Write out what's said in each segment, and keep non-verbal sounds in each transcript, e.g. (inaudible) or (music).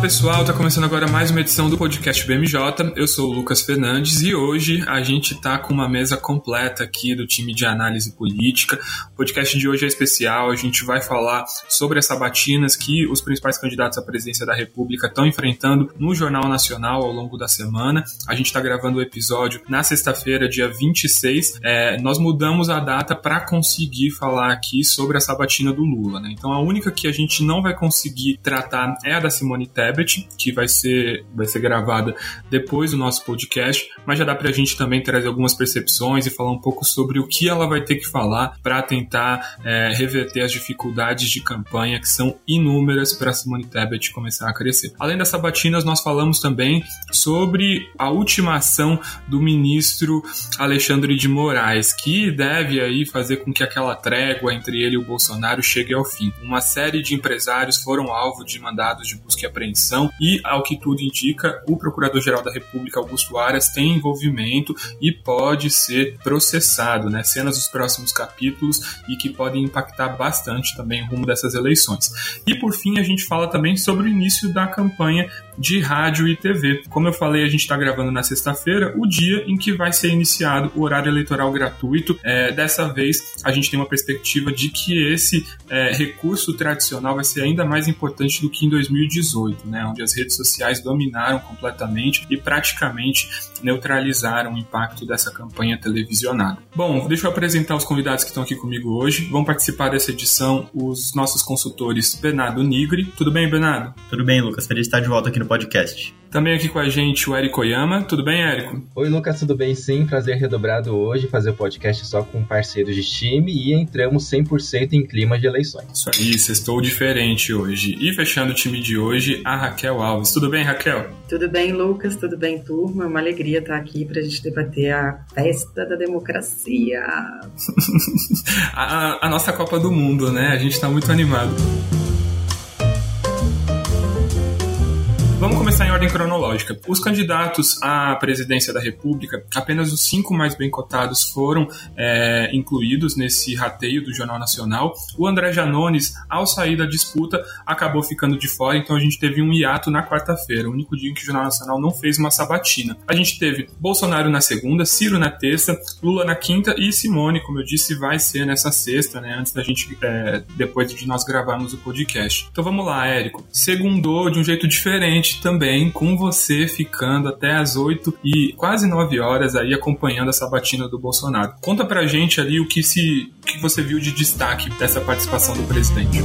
Pessoal, tá começando agora mais uma edição do podcast BMJ. Eu sou o Lucas Fernandes e hoje a gente tá com uma mesa completa aqui do time de análise política. O podcast de hoje é especial, a gente vai falar sobre as sabatinas que os principais candidatos à presidência da República estão enfrentando no Jornal Nacional ao longo da semana. A gente tá gravando o episódio na sexta-feira, dia 26. É, nós mudamos a data para conseguir falar aqui sobre a sabatina do Lula, né? Então a única que a gente não vai conseguir tratar é a da Simone Tebet Tebet, que vai ser, vai ser gravada depois do nosso podcast, mas já dá para a gente também trazer algumas percepções e falar um pouco sobre o que ela vai ter que falar para tentar é, reverter as dificuldades de campanha que são inúmeras para Simone Tebet começar a crescer. Além das sabatinas, nós falamos também sobre a última ação do ministro Alexandre de Moraes, que deve aí fazer com que aquela trégua entre ele e o Bolsonaro chegue ao fim. Uma série de empresários foram alvo de mandados de busca e apreensão e, ao que tudo indica, o Procurador-Geral da República, Augusto Aras, tem envolvimento e pode ser processado, né? Cenas dos próximos capítulos e que podem impactar bastante também o rumo dessas eleições. E, por fim, a gente fala também sobre o início da campanha de rádio e TV. Como eu falei, a gente está gravando na sexta-feira, o dia em que vai ser iniciado o horário eleitoral gratuito. É, dessa vez, a gente tem uma perspectiva de que esse é, recurso tradicional vai ser ainda mais importante do que em 2018, né, onde as redes sociais dominaram completamente e praticamente neutralizaram o impacto dessa campanha televisionada. Bom, deixa eu apresentar os convidados que estão aqui comigo hoje. Vão participar dessa edição os nossos consultores Bernardo Nigri. Tudo bem, Bernardo? Tudo bem, Lucas. Feliz de estar de volta aqui no podcast. Também aqui com a gente o Érico Oyama. Tudo bem, Érico? Oi, Lucas, tudo bem? Sim, prazer redobrado hoje fazer o podcast só com parceiros de time e entramos 100% em clima de eleições. Isso aí, estou diferente hoje. E fechando o time de hoje, a Raquel Alves. Tudo bem, Raquel? Tudo bem, Lucas? Tudo bem, turma? Uma alegria estar aqui para a gente debater a festa da democracia. (laughs) a, a nossa Copa do Mundo, né? A gente está muito animado. Vamos começar em ordem cronológica. Os candidatos à presidência da República, apenas os cinco mais bem cotados foram é, incluídos nesse rateio do Jornal Nacional. O André Janones, ao sair da disputa, acabou ficando de fora, então a gente teve um hiato na quarta-feira, o único dia em que o Jornal Nacional não fez uma sabatina. A gente teve Bolsonaro na segunda, Ciro na terça, Lula na quinta e Simone, como eu disse, vai ser nessa sexta, né? Antes da gente, é, depois de nós gravarmos o podcast. Então vamos lá, Érico. Segundou de um jeito diferente também com você ficando até as 8 e quase 9 horas aí acompanhando essa batina do Bolsonaro. Conta pra gente ali o que se o que você viu de destaque dessa participação do presidente.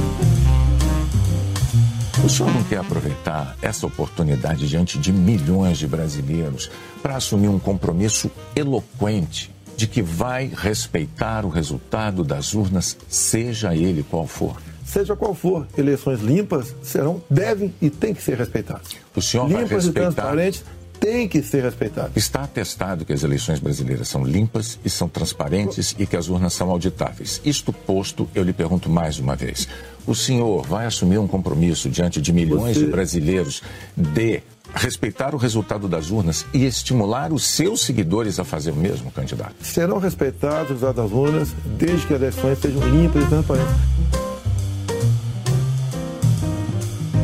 O senhor não quer aproveitar essa oportunidade diante de milhões de brasileiros para assumir um compromisso eloquente de que vai respeitar o resultado das urnas, seja ele qual for? Seja qual for, eleições limpas serão, devem e têm que ser respeitadas. O senhor limpas vai respeitar... e transparentes têm que ser respeitadas. Está atestado que as eleições brasileiras são limpas e são transparentes e que as urnas são auditáveis. Isto posto, eu lhe pergunto mais uma vez: o senhor vai assumir um compromisso diante de milhões Você... de brasileiros de respeitar o resultado das urnas e estimular os seus seguidores a fazer o mesmo, candidato? Serão respeitados os resultados das urnas desde que as eleições sejam limpas e transparentes.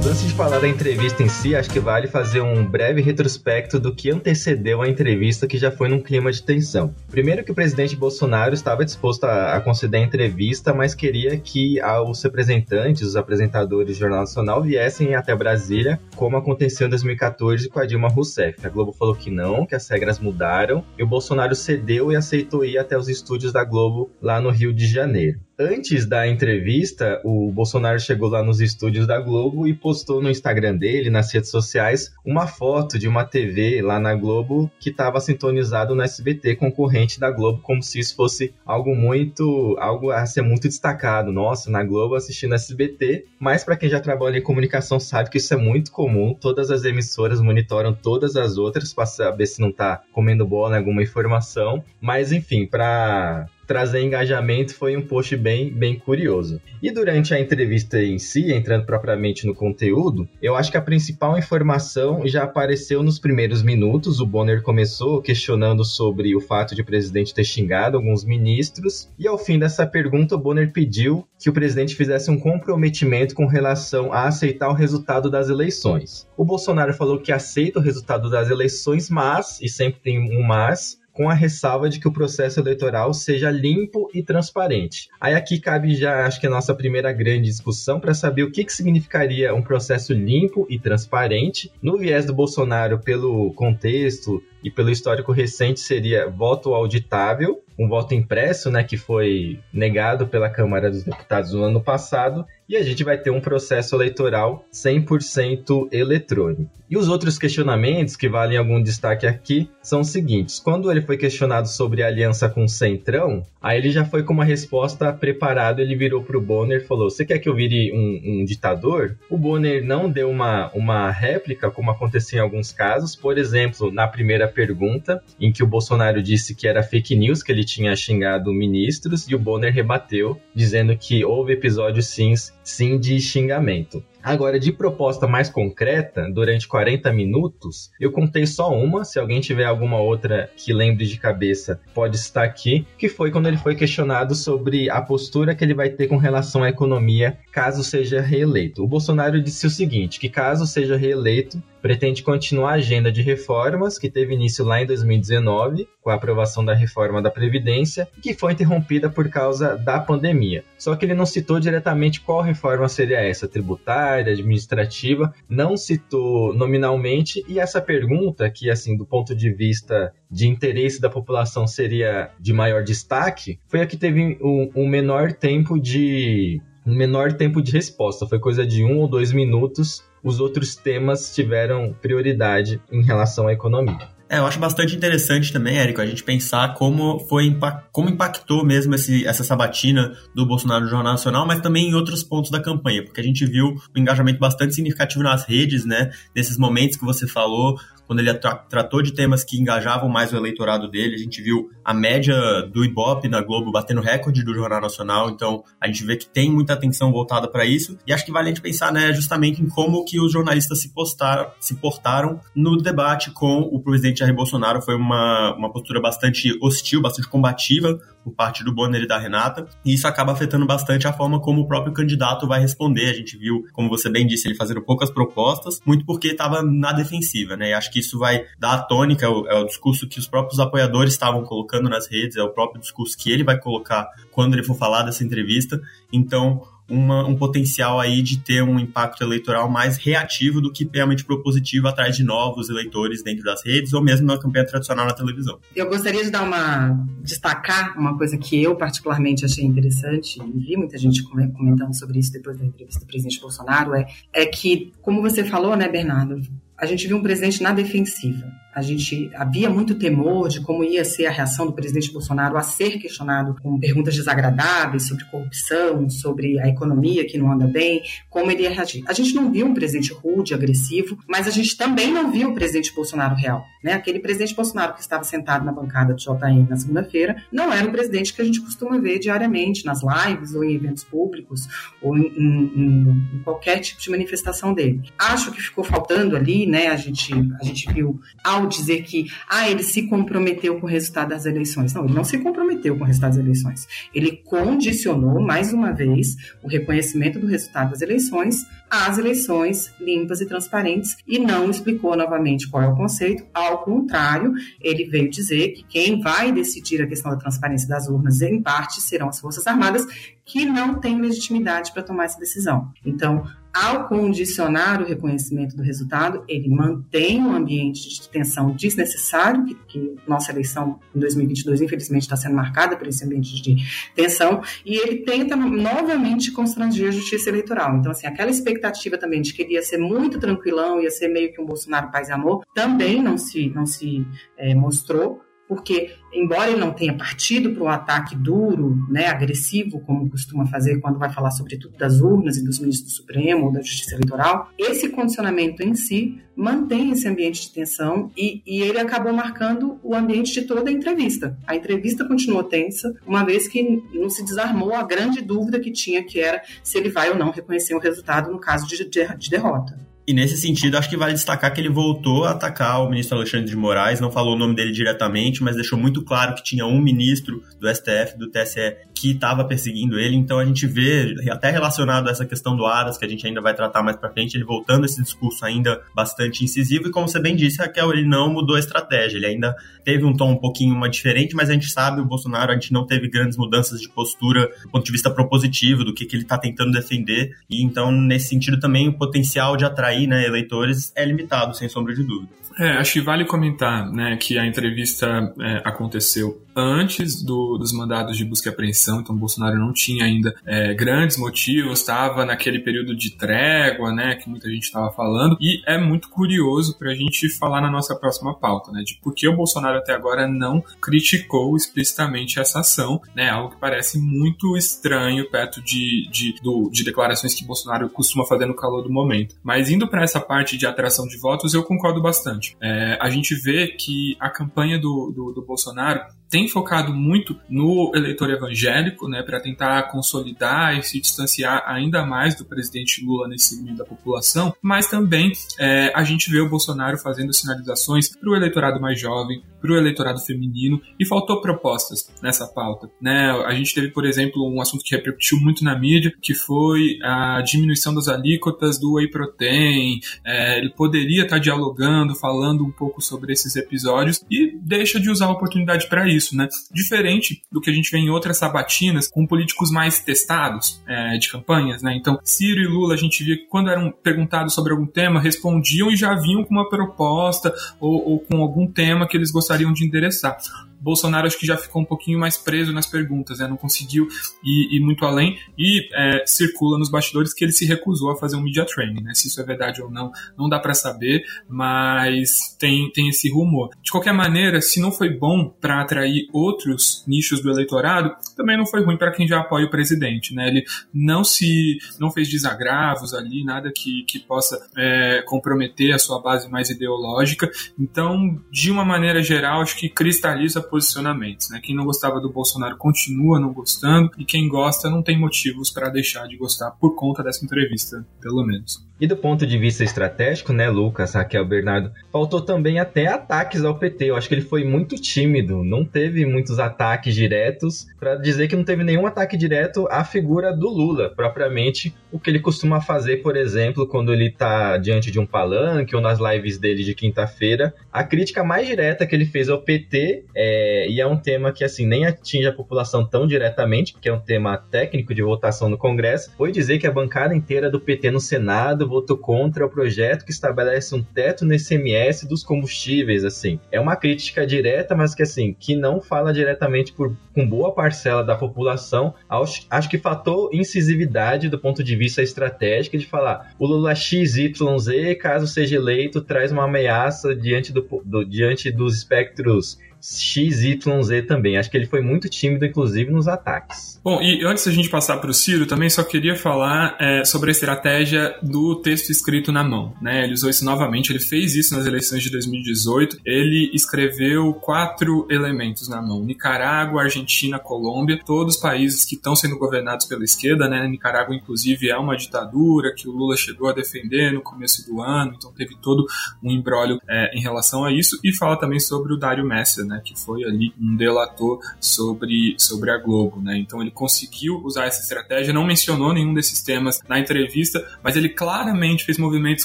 Antes de falar da entrevista em si, acho que vale fazer um breve retrospecto do que antecedeu a entrevista que já foi num clima de tensão. Primeiro que o presidente Bolsonaro estava disposto a, conceder a entrevista, mas queria que os representantes, os apresentadores do Jornal Nacional viessem até Brasília, como aconteceu em 2014 com a Dilma Rousseff. A Globo falou que não, que as regras mudaram, e o Bolsonaro cedeu e aceitou ir até os estúdios da Globo lá no Rio de Janeiro. Antes da entrevista, o Bolsonaro chegou lá nos estúdios da Globo e postou no Instagram dele, nas redes sociais, uma foto de uma TV lá na Globo que estava sintonizado no SBT, concorrente da Globo, como se isso fosse algo muito, algo a ser muito destacado. Nossa, na Globo assistindo SBT, mas para quem já trabalha em comunicação sabe que isso é muito comum. Todas as emissoras monitoram todas as outras para saber se não está comendo bola alguma informação. Mas enfim, para trazer engajamento foi um post bem, bem curioso. E durante a entrevista em si, entrando propriamente no conteúdo, eu acho que a principal informação já apareceu nos primeiros minutos. O Bonner começou questionando sobre o fato de o presidente ter xingado alguns ministros, e ao fim dessa pergunta, o Bonner pediu que o presidente fizesse um comprometimento com relação a aceitar o resultado das eleições. O Bolsonaro falou que aceita o resultado das eleições, mas, e sempre tem um mas, com a ressalva de que o processo eleitoral seja limpo e transparente. Aí aqui cabe já, acho que a nossa primeira grande discussão para saber o que, que significaria um processo limpo e transparente. No viés do Bolsonaro, pelo contexto e pelo histórico recente, seria voto auditável, um voto impresso, né, que foi negado pela Câmara dos Deputados no ano passado, e a gente vai ter um processo eleitoral 100% eletrônico. E os outros questionamentos que valem algum destaque aqui são os seguintes: quando ele foi questionado sobre aliança com o Centrão, aí ele já foi com uma resposta preparada, ele virou para o Bonner e falou: Você quer que eu vire um, um ditador? O Bonner não deu uma, uma réplica, como aconteceu em alguns casos, por exemplo, na primeira pergunta, em que o Bolsonaro disse que era fake news, que ele tinha xingado ministros, e o Bonner rebateu, dizendo que houve episódios sim sim de xingamento. Agora, de proposta mais concreta, durante 40 minutos, eu contei só uma. Se alguém tiver alguma outra que lembre de cabeça, pode estar aqui. Que foi quando ele foi questionado sobre a postura que ele vai ter com relação à economia caso seja reeleito. O Bolsonaro disse o seguinte: que caso seja reeleito, pretende continuar a agenda de reformas que teve início lá em 2019, com a aprovação da reforma da Previdência, que foi interrompida por causa da pandemia. Só que ele não citou diretamente qual reforma seria essa, tributária, administrativa, não citou nominalmente, e essa pergunta, que assim, do ponto de vista de interesse da população seria de maior destaque, foi a que teve um, um menor tempo de um menor tempo de resposta, foi coisa de um ou dois minutos. Os outros temas tiveram prioridade em relação à economia. É, eu acho bastante interessante também, Érico, a gente pensar como foi como impactou mesmo esse, essa sabatina do Bolsonaro no Jornal Nacional, mas também em outros pontos da campanha, porque a gente viu um engajamento bastante significativo nas redes, né? Nesses momentos que você falou, quando ele tra tratou de temas que engajavam mais o eleitorado dele. A gente viu a média do Ibope na Globo batendo recorde do Jornal Nacional, então a gente vê que tem muita atenção voltada para isso. E acho que vale a gente pensar né, justamente em como que os jornalistas se, postaram, se portaram no debate com o presidente Jair Bolsonaro. Foi uma, uma postura bastante hostil, bastante combativa por parte do Bonner e da Renata, e isso acaba afetando bastante a forma como o próprio candidato vai responder. A gente viu, como você bem disse, ele fazendo poucas propostas, muito porque estava na defensiva, né? E acho que isso vai dar a tônica, é o, é o discurso que os próprios apoiadores estavam colocando nas redes, é o próprio discurso que ele vai colocar quando ele for falar dessa entrevista. Então, uma, um potencial aí de ter um impacto eleitoral mais reativo do que realmente propositivo atrás de novos eleitores dentro das redes ou mesmo na campanha tradicional na televisão. Eu gostaria de dar uma destacar uma coisa que eu particularmente achei interessante e vi muita gente comentando sobre isso depois da entrevista do presidente Bolsonaro é, é que, como você falou, né, Bernardo, a gente viu um presidente na defensiva a gente havia muito temor de como ia ser a reação do presidente Bolsonaro a ser questionado com perguntas desagradáveis sobre corrupção, sobre a economia que não anda bem, como ele ia reagir. A gente não viu um presidente rude, agressivo, mas a gente também não viu o presidente Bolsonaro real. Né? Aquele presidente Bolsonaro que estava sentado na bancada de JN na segunda-feira não era o presidente que a gente costuma ver diariamente nas lives ou em eventos públicos ou em, em, em qualquer tipo de manifestação dele. Acho que ficou faltando ali, né? A gente, a gente viu ao dizer que ah, ele se comprometeu com o resultado das eleições. Não, ele não se comprometeu com o resultado das eleições. Ele condicionou, mais uma vez, o reconhecimento do resultado das eleições às eleições limpas e transparentes e não explicou novamente qual é o conceito. Ao contrário, ele veio dizer que quem vai decidir a questão da transparência das urnas, em parte, serão as Forças Armadas, que não têm legitimidade para tomar essa decisão. Então, ao condicionar o reconhecimento do resultado, ele mantém um ambiente de tensão desnecessário, que, que nossa eleição em 2022, infelizmente, está sendo marcada por esse ambiente de tensão, e ele tenta novamente constranger a justiça eleitoral. Então, assim, aquela expectativa também de que ele ia ser muito tranquilão, ia ser meio que um Bolsonaro paz e amor, também não se, não se é, mostrou porque, embora ele não tenha partido para o ataque duro, né, agressivo, como costuma fazer quando vai falar sobretudo das urnas e dos ministros do Supremo ou da Justiça Eleitoral, esse condicionamento em si mantém esse ambiente de tensão e, e ele acabou marcando o ambiente de toda a entrevista. A entrevista continuou tensa, uma vez que não se desarmou a grande dúvida que tinha, que era se ele vai ou não reconhecer o resultado no caso de, de, de derrota. E nesse sentido, acho que vale destacar que ele voltou a atacar o ministro Alexandre de Moraes, não falou o nome dele diretamente, mas deixou muito claro que tinha um ministro do STF, do TSE, que estava perseguindo ele. Então a gente vê, até relacionado a essa questão do Aras, que a gente ainda vai tratar mais para frente, ele voltando esse discurso ainda bastante incisivo. E como você bem disse, Raquel, ele não mudou a estratégia. Ele ainda teve um tom um pouquinho mais diferente, mas a gente sabe, o Bolsonaro, a gente não teve grandes mudanças de postura do ponto de vista propositivo, do que, que ele está tentando defender. E então, nesse sentido, também o potencial de atrair atrair né, eleitores é limitado, sem sombra de dúvida. É, acho que vale comentar né, que a entrevista é, aconteceu antes do, dos mandados de busca e apreensão, então Bolsonaro não tinha ainda é, grandes motivos, estava naquele período de trégua, né, que muita gente estava falando, e é muito curioso para a gente falar na nossa próxima pauta, né, de por que o Bolsonaro até agora não criticou explicitamente essa ação, né, algo que parece muito estranho perto de, de, do, de declarações que Bolsonaro costuma fazer no calor do momento. Mas indo para essa parte de atração de votos, eu concordo bastante. É, a gente vê que a campanha do, do, do Bolsonaro tem focado muito no eleitor evangélico, né, para tentar consolidar e se distanciar ainda mais do presidente Lula nesse segmento da população, mas também é, a gente vê o Bolsonaro fazendo sinalizações para o eleitorado mais jovem, para o eleitorado feminino, e faltou propostas nessa pauta. Né? A gente teve, por exemplo, um assunto que repercutiu muito na mídia, que foi a diminuição das alíquotas do whey protein. É, ele poderia estar dialogando, falando um pouco sobre esses episódios e deixa de usar a oportunidade para isso né? Diferente do que a gente vê em outras sabatinas com políticos mais testados é, de campanhas, né? Então, Ciro e Lula, a gente via que quando eram perguntados sobre algum tema, respondiam e já vinham com uma proposta ou, ou com algum tema que eles gostariam de endereçar. Bolsonaro acho que já ficou um pouquinho mais preso nas perguntas, né? não conseguiu ir, ir muito além e é, circula nos bastidores que ele se recusou a fazer um media training, né? Se isso é verdade ou não, não dá para saber, mas tem, tem esse rumor. De qualquer maneira, se não foi bom para atrair outros nichos do eleitorado, também não foi ruim para quem já apoia o presidente, né? Ele não se não fez desagravos ali, nada que, que possa é, comprometer a sua base mais ideológica. Então, de uma maneira geral, acho que cristaliza posicionamentos. Né? Quem não gostava do Bolsonaro continua não gostando, e quem gosta não tem motivos para deixar de gostar por conta dessa entrevista, pelo menos. E do ponto de vista estratégico, né, Lucas, Raquel, Bernardo, faltou também até ataques ao PT. Eu acho que ele foi muito tímido, não teve muitos ataques diretos, para dizer que não teve nenhum ataque direto à figura do Lula, propriamente o que ele costuma fazer, por exemplo, quando ele está diante de um palanque ou nas lives dele de quinta-feira. A crítica mais direta que ele fez ao PT, é, e é um tema que assim nem atinge a população tão diretamente, porque é um tema técnico de votação no Congresso, foi dizer que a bancada inteira do PT no Senado votou contra o projeto que estabelece um teto no ICMS dos combustíveis, assim. É uma crítica direta, mas que assim, que não fala diretamente por, com boa parcela da população. Acho, acho que faltou incisividade do ponto de vista estratégico de falar o Lula XYZ, caso seja eleito, traz uma ameaça diante, do, do diante dos espectros XYZ também. Acho que ele foi muito tímido, inclusive, nos ataques. Bom, e antes da gente passar para o Ciro, também só queria falar é, sobre a estratégia do texto escrito na mão. Né? Ele usou isso novamente, ele fez isso nas eleições de 2018. Ele escreveu quatro elementos na mão: Nicarágua, Argentina, Colômbia, todos países que estão sendo governados pela esquerda. Né? Nicarágua, inclusive, é uma ditadura que o Lula chegou a defender no começo do ano, então teve todo um embrólio é, em relação a isso. E fala também sobre o Dário Messer, né, que foi ali um delator sobre, sobre a Globo. Né? Então ele conseguiu usar essa estratégia, não mencionou nenhum desses temas na entrevista, mas ele claramente fez movimentos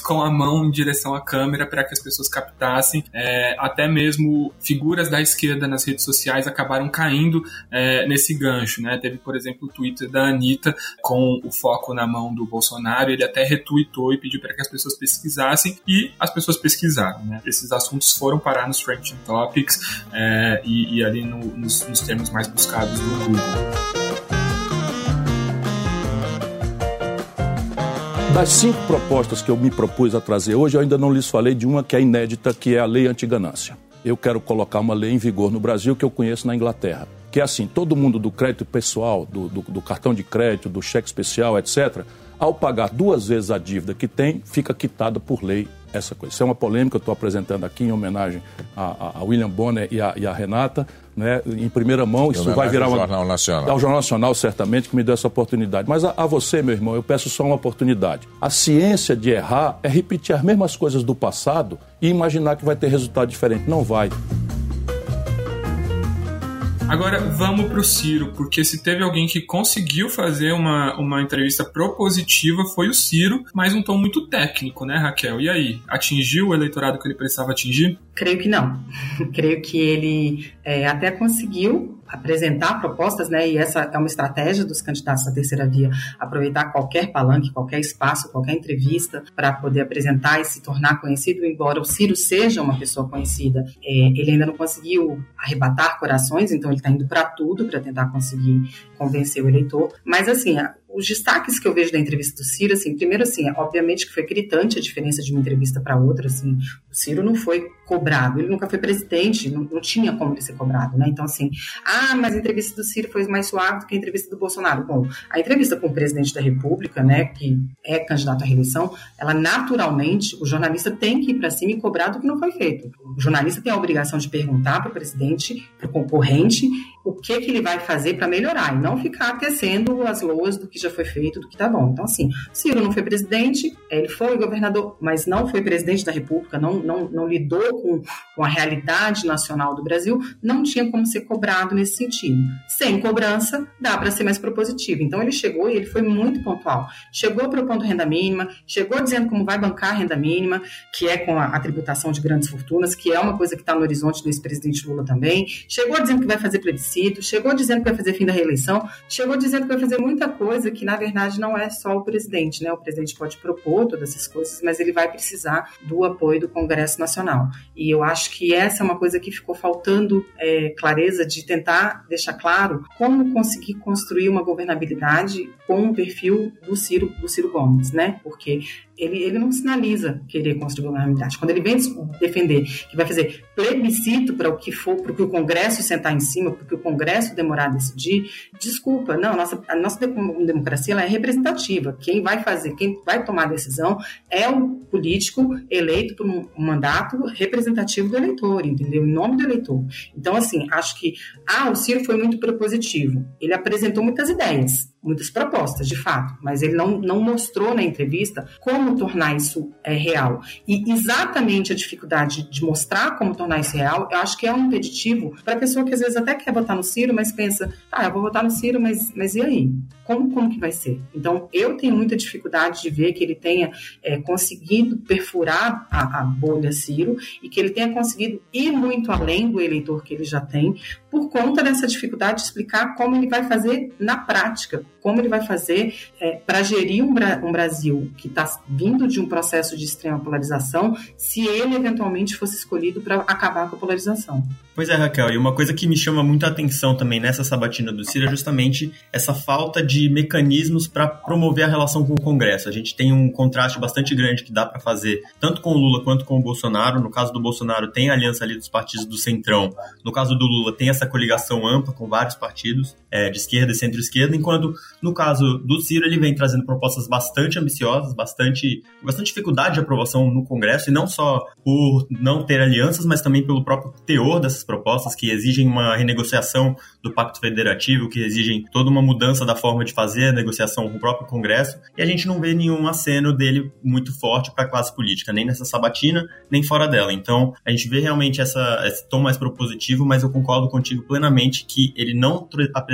com a mão em direção à câmera para que as pessoas captassem. É, até mesmo figuras da esquerda nas redes sociais acabaram caindo é, nesse gancho. Né? Teve, por exemplo, o Twitter da Anitta com o foco na mão do Bolsonaro. Ele até retweetou e pediu para que as pessoas pesquisassem e as pessoas pesquisaram. Né? Esses assuntos foram parar nos Trending Topics é, e, e, ali no, nos, nos termos mais buscados do Google. Das cinco propostas que eu me propus a trazer hoje, eu ainda não lhes falei de uma que é inédita, que é a lei antiganância. eu quero colocar uma lei em vigor no Brasil que eu conheço na Inglaterra. Que é assim, todo mundo do crédito pessoal, do, do, do cartão de crédito, do cheque especial, etc., ao pagar duas vezes a dívida que tem, fica quitada por lei essa coisa. Isso é uma polêmica que eu estou apresentando aqui em homenagem a, a William Bonner e a, e a Renata, né, em primeira mão. Isso vai virar ao uma... Jornal Nacional. Ao Jornal Nacional, certamente, que me deu essa oportunidade. Mas a, a, você, meu irmão, eu peço só uma oportunidade. A ciência de errar é repetir as mesmas coisas do passado e imaginar que vai ter resultado diferente. Não vai. Agora vamos para o Ciro, porque se teve alguém que conseguiu fazer uma, uma entrevista propositiva foi o Ciro, mas um tom muito técnico, né, Raquel? E aí, atingiu o eleitorado que ele precisava atingir? Creio que não. (laughs) Creio que ele é, até conseguiu apresentar propostas, né? E essa é uma estratégia dos candidatos da terceira via, aproveitar qualquer palanque, qualquer espaço, qualquer entrevista para poder apresentar e se tornar conhecido. Embora o Ciro seja uma pessoa conhecida, é, ele ainda não conseguiu arrebatar corações, então ele está indo para tudo para tentar conseguir convencer o eleitor. Mas assim, os destaques que eu vejo da entrevista do Ciro, assim, primeiro, assim, obviamente que foi gritante a diferença de uma entrevista para outra, assim, o Ciro não foi cobrado, ele nunca foi presidente, não, não, tinha como ele ser cobrado, né? Então, assim, ah, mas a entrevista do Ciro foi mais suave do que a entrevista do Bolsonaro. Bom, a entrevista com o presidente da República, né, que é candidato à reeleição, ela naturalmente, o jornalista tem que ir para cima e cobrar do que não foi feito. O jornalista tem a obrigação de perguntar para o presidente, para o concorrente, o que, que ele vai fazer para melhorar e não ficar tecendo as loas do que já foi feito, do que tá bom. Então, assim, Ciro não foi presidente, ele foi governador, mas não foi presidente da República, não, não, não lidou com, com a realidade nacional do Brasil, não tinha como ser cobrado nesse sentido. Sem cobrança, dá para ser mais propositivo. Então, ele chegou e ele foi muito pontual. Chegou propondo renda mínima, chegou dizendo como vai bancar a renda mínima, que é com a, a tributação de grandes fortunas, que é uma coisa que está no horizonte do ex-presidente Lula também. Chegou dizendo que vai fazer plebiscito, chegou dizendo que vai fazer fim da reeleição, chegou dizendo que vai fazer muita coisa que, na verdade, não é só o presidente, né? O presidente pode propor todas essas coisas, mas ele vai precisar do apoio do Congresso Nacional. E eu acho que essa é uma coisa que ficou faltando é, clareza de tentar deixar claro como conseguir construir uma governabilidade com o perfil do Ciro, do Ciro Gomes, né? Porque ele, ele não sinaliza querer construir governabilidade. Quando ele vem defender que vai fazer plebiscito para o que for, para o Congresso sentar em cima, para o Congresso demorar a decidir, desculpa, não, a nossa, a nossa democracia ela é representativa. Quem vai fazer, quem vai tomar a decisão é o político eleito por um mandato representativo do eleitor, entendeu? Em nome do eleitor. Então, assim, acho que, ah, o Ciro foi muito propositivo. Ele apresentou muitas ideias muitas propostas, de fato, mas ele não, não mostrou na entrevista como tornar isso é, real. E exatamente a dificuldade de mostrar como tornar isso real, eu acho que é um impeditivo para a pessoa que às vezes até quer votar no Ciro, mas pensa, ah, eu vou votar no Ciro, mas, mas e aí? Como, como que vai ser? Então, eu tenho muita dificuldade de ver que ele tenha é, conseguido perfurar a, a bolha Ciro e que ele tenha conseguido ir muito além do eleitor que ele já tem, por conta dessa dificuldade de explicar como ele vai fazer na prática, como ele vai fazer é, para gerir um, um, Brasil que está vindo de um processo de extrema polarização, se ele eventualmente fosse escolhido para acabar com a polarização. Pois é, Raquel, e uma coisa que me chama muita atenção também nessa sabatina do Ciro é justamente essa falta de mecanismos para promover a relação com o Congresso. A gente tem um contraste bastante grande que dá para fazer tanto com o Lula quanto com o Bolsonaro. No caso do Bolsonaro, tem a aliança ali dos partidos do Centrão. No caso do Lula, tem essa coligação ampla com vários partidos é, de esquerda e centro-esquerda, enquanto no caso do Ciro, ele vem trazendo propostas bastante ambiciosas, bastante, bastante dificuldade de aprovação no Congresso, e não só por não ter alianças, mas também pelo próprio teor dessas propostas que exigem uma renegociação do Pacto Federativo, que exigem toda uma mudança da forma de fazer a negociação com o próprio Congresso, e a gente não vê nenhum aceno dele muito forte para a classe política, nem nessa sabatina, nem fora dela. Então, a gente vê realmente essa, esse tom mais propositivo, mas eu concordo contigo plenamente que ele não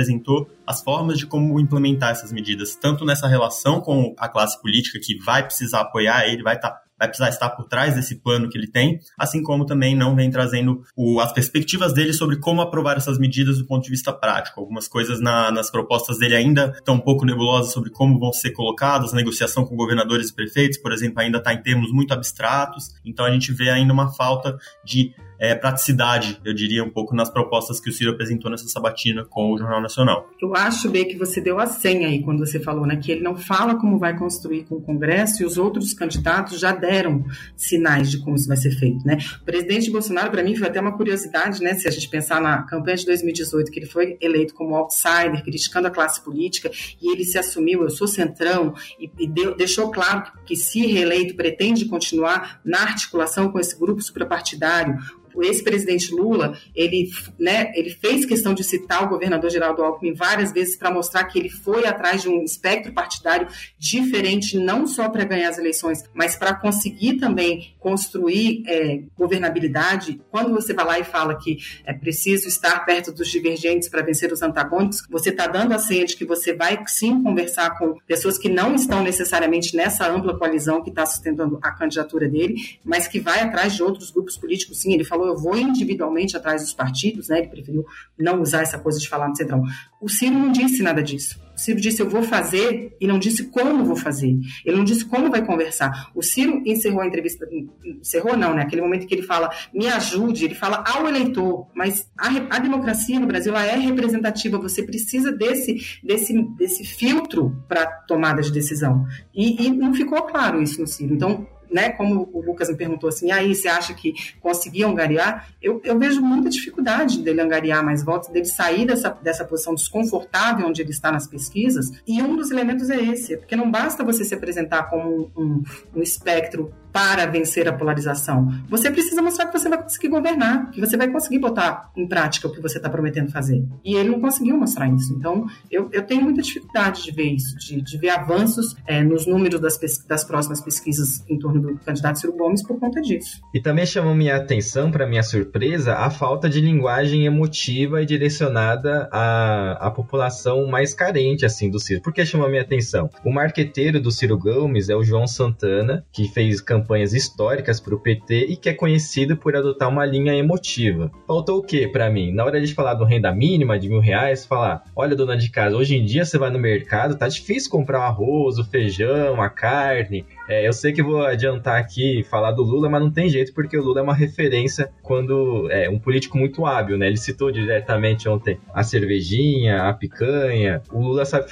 apresentou as formas de como implementar essas medidas, tanto nessa relação com a classe política que vai precisar apoiar ele, vai estar tá vai precisar estar por trás desse plano que ele tem, assim como também não vem trazendo o, as perspectivas dele sobre como aprovar essas medidas do ponto de vista prático. Algumas coisas na, nas propostas dele ainda estão um pouco nebulosas sobre como vão ser colocadas, a negociação com governadores e prefeitos, por exemplo, ainda está em termos muito abstratos, então a gente vê ainda uma falta de é, praticidade, eu diria, um pouco nas propostas que o Ciro apresentou nessa sabatina com o Jornal Nacional. Eu acho, bem que você deu a senha aí quando você falou, né, que ele não fala como vai construir com o Congresso e os outros candidatos já deram sinais de como isso vai ser feito, né? O presidente Bolsonaro, para mim, foi até uma curiosidade, né, se a gente pensar na campanha de 2018, que ele foi eleito como outsider, criticando a classe política, e ele se assumiu, eu sou centrão, e, e deu, deixou claro que, que, se reeleito, pretende continuar na articulação com esse grupo suprapartidário, o ex-presidente Lula, ele, né, ele fez questão de citar o governador Geraldo Alckmin várias vezes para mostrar que ele foi atrás de um espectro partidário diferente, não só para ganhar as eleições, mas para conseguir também construir é, governabilidade. Quando você vai lá e fala que é preciso estar perto dos divergentes para vencer os antagônicos, você está dando a senha de que você vai sim conversar com pessoas que não estão necessariamente nessa ampla coalizão que está sustentando a candidatura dele, mas que vai atrás de outros grupos políticos. Sim, ele falou eu vou individualmente atrás dos partidos, né? Ele preferiu não usar essa coisa de falar no Centrão. O Ciro não disse nada disso. O Ciro disse eu vou fazer e não disse como vou fazer. Ele não disse como vai conversar. O Ciro encerrou a entrevista, encerrou não, né? Aquele momento que ele fala me ajude, ele fala ao eleitor. Mas a, a democracia no Brasil é representativa. Você precisa desse desse desse filtro para tomada de decisão. E, e não ficou claro isso no Ciro. Então né, como o Lucas me perguntou assim, aí você acha que conseguiam angariar? Eu, eu vejo muita dificuldade dele angariar mais votos, dele sair dessa, dessa posição desconfortável onde ele está nas pesquisas. E um dos elementos é esse, porque não basta você se apresentar como um, um, um espectro para vencer a polarização. Você precisa mostrar que você vai conseguir governar, que você vai conseguir botar em prática o que você está prometendo fazer. E ele não conseguiu mostrar isso. Então, eu, eu tenho muita dificuldade de ver isso, de, de ver avanços é, nos números das, das próximas pesquisas em torno do candidato Ciro Gomes por conta disso. E também chamou minha atenção, para minha surpresa, a falta de linguagem emotiva e direcionada à, à população mais carente assim do Ciro. Por que chamou minha atenção? O marqueteiro do Ciro Gomes é o João Santana, que fez campanha campanhas históricas para o PT e que é conhecido por adotar uma linha emotiva. Faltou o que para mim? Na hora de falar do renda mínima de mil reais, falar: olha, dona de casa, hoje em dia você vai no mercado, tá difícil comprar o arroz, o feijão, a carne. É, eu sei que vou adiantar aqui falar do Lula, mas não tem jeito, porque o Lula é uma referência quando é um político muito hábil, né? Ele citou diretamente ontem a cervejinha, a picanha. O Lula sabe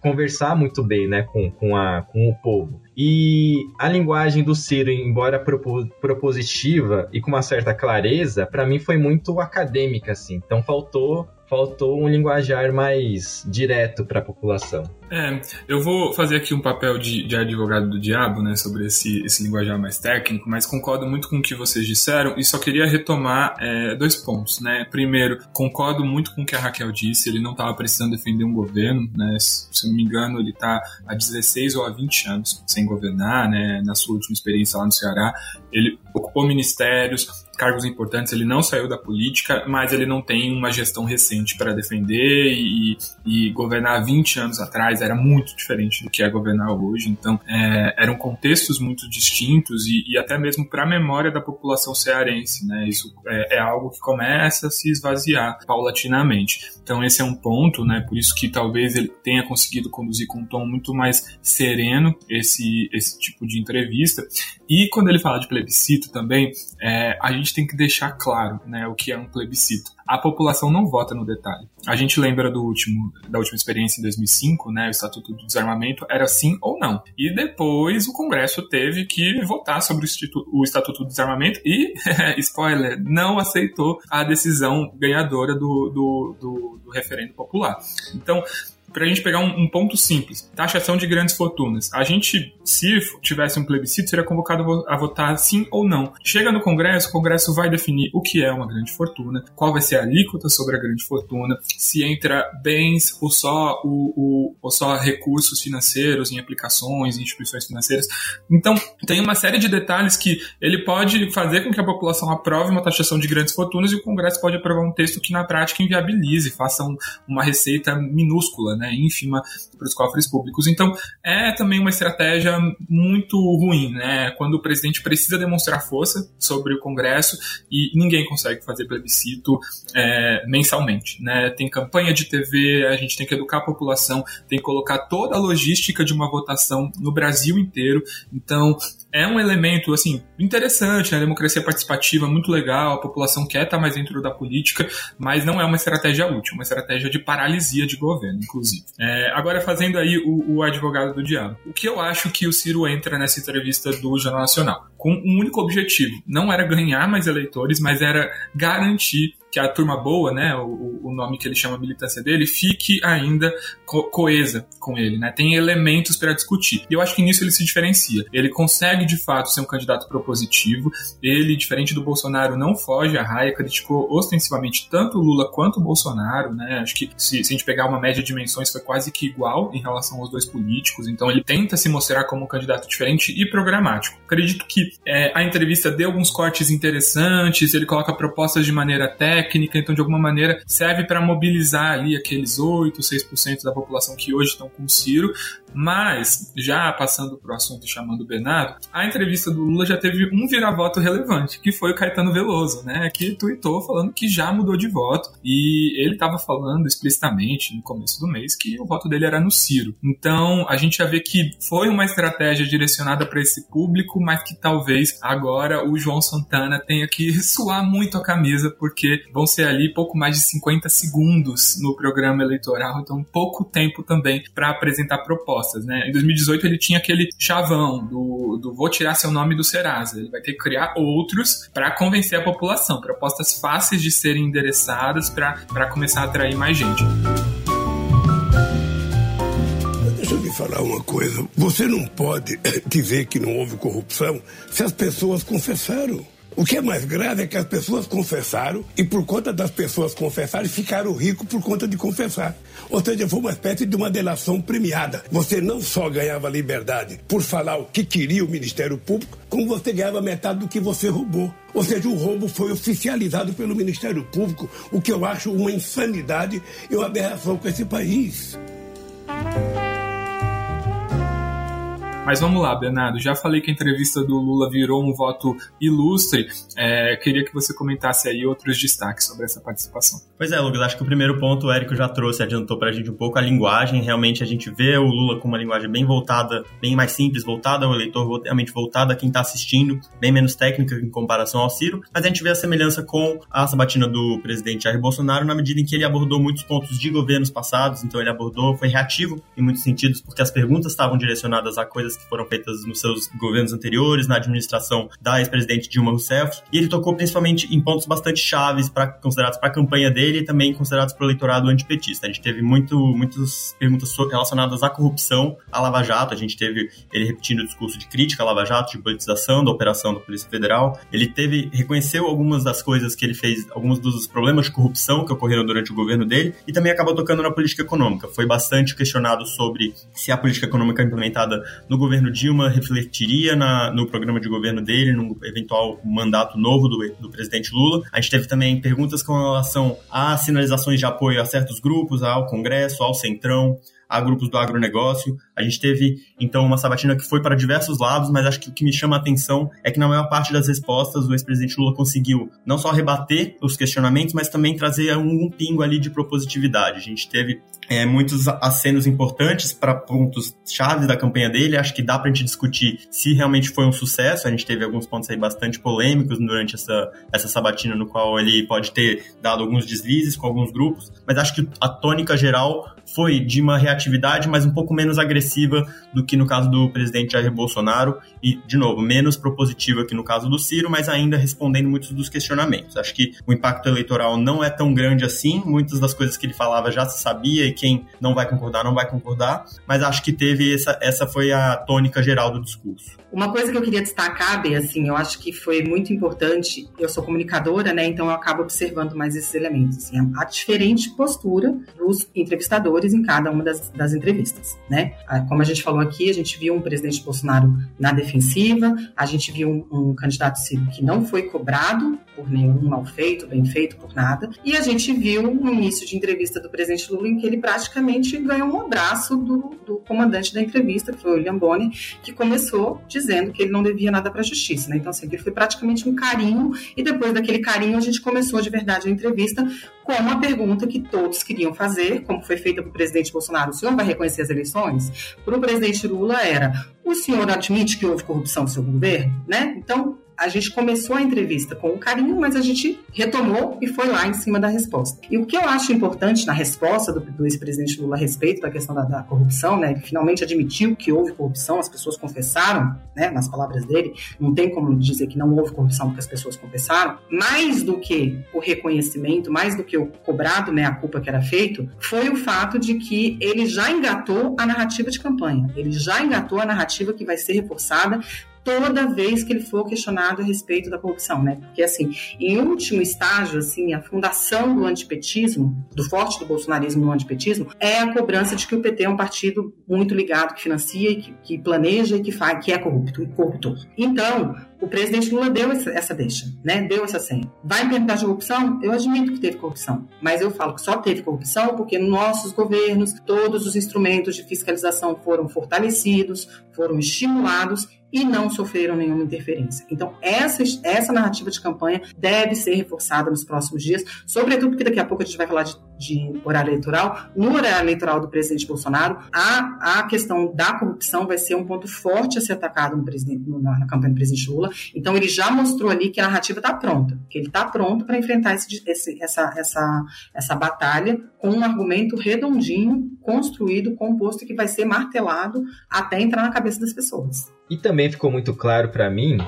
conversar muito bem, né, com, com, a, com o povo. E a linguagem do Ciro, embora propositiva e com uma certa clareza, para mim foi muito acadêmica, assim. Então faltou faltou um linguajar mais direto para a população. É, eu vou fazer aqui um papel de, de, advogado do diabo, né, sobre esse, esse linguajar mais técnico, mas concordo muito com o que vocês disseram e só queria retomar é, dois pontos, né. Primeiro, concordo muito com o que a Raquel disse, ele não estava precisando defender um governo, né, se não me engano, ele está há 16 ou há 20 anos sem governar, né, na sua última experiência lá no Ceará, ele ocupou ministérios, cargos importantes, ele não saiu da política, mas ele não tem uma gestão recente para defender e, e, governar 20 anos atrás era muito diferente do que é governar hoje. Então, é, eram contextos muito distintos e, e até mesmo para a memória da população cearense, né? Isso é, é, algo que começa a se esvaziar paulatinamente. Então, esse é um ponto, né? Por isso que talvez ele tenha conseguido conduzir com um tom muito mais sereno esse, esse tipo de entrevista. E quando ele fala de plebiscito também, é, a gente tem que deixar claro né, o que é um plebiscito. A população não vota no detalhe. A gente lembra do último, da última experiência em 2005, né, o Estatuto do Desarmamento, era sim ou não. E depois o Congresso teve que votar sobre o, o Estatuto do Desarmamento e, (laughs) spoiler, não aceitou a decisão ganhadora do, do, do, do referendo popular. Então, para a gente pegar um, um, ponto simples, taxação de grandes fortunas. A gente, se tivesse um plebiscito, seria convocado a votar sim ou não. Chega no Congresso, o Congresso vai definir o que é uma grande fortuna, qual vai ser a alíquota sobre a grande fortuna, se entra bens ou só, o, o, ou só recursos financeiros em aplicações, em instituições financeiras. Então, tem uma série de detalhes que ele pode fazer com que a população aprove uma taxação de grandes fortunas e o Congresso pode aprovar um texto que na prática inviabilize, faça um, uma receita minúscula, né? Né, ínfima para os cofres públicos. Então, é também uma estratégia muito ruim, né? Quando o presidente precisa demonstrar força sobre o Congresso e ninguém consegue fazer plebiscito é, mensalmente, né? Tem campanha de TV, a gente tem que educar a população, tem que colocar toda a logística de uma votação no Brasil inteiro. Então, é um elemento assim interessante, né? democracia participativa muito legal, a população quer estar mais dentro da política, mas não é uma estratégia útil, uma estratégia de paralisia de governo, inclusive. É, agora fazendo aí o, o, advogado do diabo, o que eu acho que o Ciro entra nessa entrevista do Jornal Nacional com um único objetivo, não era ganhar mais eleitores, mas era garantir que a turma boa, né, o, o nome que ele chama a militância dele, fique ainda co coesa com ele, né? Tem elementos para discutir. E eu acho que nisso ele se diferencia. Ele consegue de fato ser um candidato propositivo. Ele, diferente do Bolsonaro, não foge à raia, criticou ostensivamente tanto o Lula quanto o Bolsonaro, né? Acho que se, se a gente pegar uma média de dimensões foi quase que igual em relação aos dois políticos. Então ele tenta se mostrar como um candidato diferente e programático. Acredito que é, a entrevista deu alguns cortes interessantes. Ele coloca propostas de maneira técnica técnica, então de alguma maneira serve para mobilizar ali aqueles 8, 6% da população que hoje estão com o Ciro, mas, já passando para o assunto chamando o Bernardo, a entrevista do Lula já teve um viravoto relevante, que foi o Caetano Veloso, né? Que tweetou falando que já mudou de voto. E ele estava falando explicitamente no começo do mês que o voto dele era no Ciro. Então, a gente já vê que foi uma estratégia direcionada para esse público, mas que talvez agora o João Santana tenha que (laughs) suar muito a camisa, porque vão ser ali pouco mais de 50 segundos no programa eleitoral, então pouco tempo também para apresentar propostas né? Em 2018 ele tinha aquele chavão do, do vou tirar seu nome do Serasa. Ele vai ter que criar outros para convencer a população, propostas fáceis de serem endereçadas para começar a atrair mais gente. Deixa eu lhe falar uma coisa. Você não pode dizer que não houve corrupção se as pessoas confessaram. O que é mais grave é que as pessoas confessaram e por conta das pessoas confessarem ficaram ricos por conta de confessar. Ou seja, foi uma espécie de uma delação premiada. Você não só ganhava liberdade por falar o que queria o Ministério Público, como você ganhava metade do que você roubou. Ou seja, o roubo foi oficializado pelo Ministério Público, o que eu acho uma insanidade e uma aberração com esse país. Mas vamos lá, Bernardo. Já falei que a entrevista do Lula virou um voto ilustre. É, queria que você comentasse aí outros destaques sobre essa participação. Pois é, Lucas. Acho que o primeiro ponto o Érico já trouxe, adiantou para a gente um pouco a linguagem. Realmente a gente vê o Lula com uma linguagem bem voltada, bem mais simples, voltada ao eleitor, realmente voltada a quem está assistindo, bem menos técnica em comparação ao Ciro. Mas a gente vê a semelhança com a sabatina do presidente Jair Bolsonaro na medida em que ele abordou muitos pontos de governos passados. Então ele abordou, foi reativo em muitos sentidos, porque as perguntas estavam direcionadas a coisas que foram feitas nos seus governos anteriores, na administração da ex-presidente Dilma Rousseff, e ele tocou principalmente em pontos bastante chaves para considerados para a campanha dele e também considerados para o eleitorado antipetista. A gente teve muito, muitas perguntas relacionadas à corrupção, à Lava Jato, a gente teve ele repetindo o discurso de crítica à Lava Jato, de politização da operação da Polícia Federal. Ele teve reconheceu algumas das coisas que ele fez, alguns dos problemas de corrupção que ocorreram durante o governo dele e também acabou tocando na política econômica. Foi bastante questionado sobre se a política econômica implementada no governo Dilma refletiria na, no programa de governo dele, no eventual mandato novo do, do presidente Lula. A gente teve também perguntas com relação a sinalizações de apoio a certos grupos, ao Congresso, ao Centrão, a grupos do agronegócio. A gente teve, então, uma sabatina que foi para diversos lados, mas acho que o que me chama a atenção é que na maior parte das respostas o ex-presidente Lula conseguiu não só rebater os questionamentos, mas também trazer um, um pingo ali de propositividade. A gente teve é, muitos acenos importantes para pontos chave da campanha dele. Acho que dá para a gente discutir se realmente foi um sucesso. A gente teve alguns pontos aí bastante polêmicos durante essa, essa sabatina, no qual ele pode ter dado alguns deslizes com alguns grupos, mas acho que a tônica geral foi de uma reatividade, mas um pouco menos agressiva do que no caso do presidente Jair Bolsonaro e, de novo, menos propositiva que no caso do Ciro, mas ainda respondendo muitos dos questionamentos. Acho que o impacto eleitoral não é tão grande assim, muitas das coisas que ele falava já se sabia e quem não vai concordar não vai concordar, mas acho que teve essa, essa foi a tônica geral do discurso. Uma coisa que eu queria destacar, Bê, assim, eu acho que foi muito importante, eu sou comunicadora, né, então eu acabo observando mais esses elementos, assim, a diferente postura dos entrevistadores em cada uma das, das entrevistas, né? Ah, como a gente falou aqui, a gente viu um presidente Bolsonaro na defensiva, a gente viu um, um candidato Ciro que não foi cobrado por nenhum mal feito, bem feito, por nada. E a gente viu no início de entrevista do presidente Lula em que ele praticamente ganhou um abraço do, do comandante da entrevista, que foi o William Bonner, que começou dizendo que ele não devia nada para a justiça. Né? Então, assim, ele foi praticamente um carinho, e depois daquele carinho a gente começou de verdade a entrevista com uma pergunta que todos queriam fazer, como foi feita para o presidente Bolsonaro: o senhor vai reconhecer as eleições? Para o presidente Lula era: o senhor admite que houve corrupção no seu governo? Né? Então, a gente começou a entrevista com carinho, mas a gente retomou e foi lá em cima da resposta. E o que eu acho importante na resposta do, do ex-presidente Lula a respeito da questão da, da, corrupção, né, ele finalmente admitiu que houve corrupção, as pessoas confessaram, né, nas palavras dele, não tem como dizer que não houve corrupção porque as pessoas confessaram, mais do que o reconhecimento, mais do que o cobrado, né, a culpa que era feito, foi o fato de que ele já engatou a narrativa de campanha, ele já engatou a narrativa que vai ser reforçada toda vez que ele for questionado a respeito da corrupção, né? Porque, assim, em último estágio, assim, a fundação do antipetismo, do forte do bolsonarismo no antipetismo, é a cobrança de que o PT é um partido muito ligado, que financia, que, que planeja e que faz, que é corrupto, corruptor. Então, o presidente Lula deu essa, deixa, né? Deu essa senha. Vai perguntar de corrupção? Eu admito que teve corrupção, mas eu falo que só teve corrupção porque nossos governos, todos os instrumentos de fiscalização foram fortalecidos, foram estimulados e não sofreram nenhuma interferência. Então, essa, essa narrativa de campanha deve ser reforçada nos próximos dias, sobretudo porque daqui a pouco a gente vai falar de, de horário eleitoral. No horário eleitoral do presidente Bolsonaro, a, a questão da corrupção vai ser um ponto forte a ser atacado no presidente, na, na, campanha do presidente Lula. Então, ele já mostrou ali que a narrativa está pronta, que ele está pronto para enfrentar esse, esse, essa, essa, essa batalha com um argumento redondinho, construído, composto, que vai ser martelado até entrar na cabeça das pessoas. E também ficou muito claro para mim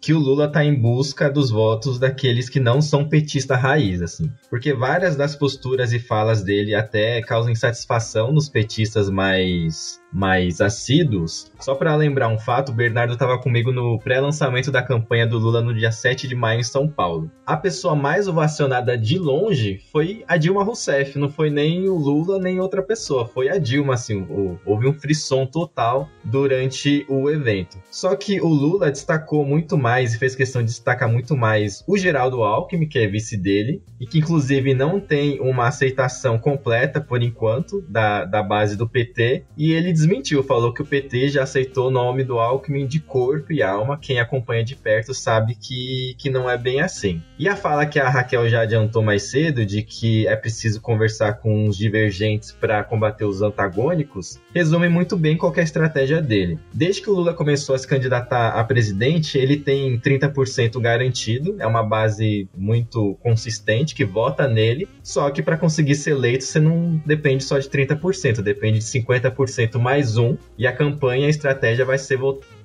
que o Lula está em busca dos votos daqueles que não são petista raiz, assim. Porque várias das posturas e falas dele até causam insatisfação nos petistas mais mais assíduos. Só para lembrar um fato, o Bernardo estava comigo no pré-lançamento da campanha do Lula no dia 7 de maio em São Paulo. A pessoa mais ovacionada de longe foi a Dilma Rousseff, não foi nem o Lula nem outra pessoa, foi a Dilma, assim, houve um frisson total durante o evento. Só que o Lula destacou muito mais e fez questão de destacar muito mais o Geraldo Alckmin, que é vice dele, e que inclusive não tem uma aceitação completa por enquanto da, da base do PT, e ele desmentiu, falou que o PT já aceitou o nome do Alckmin de corpo e alma. Quem acompanha de perto sabe que, que não é bem assim. E a fala que a Raquel já adiantou mais cedo de que é preciso conversar com os divergentes para combater os antagônicos, resume muito bem qual é a estratégia dele. Desde que o Lula começou a se candidatar a presidente, ele tem 30% garantido, é uma base muito consistente que vota nele, só que para conseguir ser eleito você não depende só de 30%, depende de 50% mais um, e a campanha, a estratégia vai ser,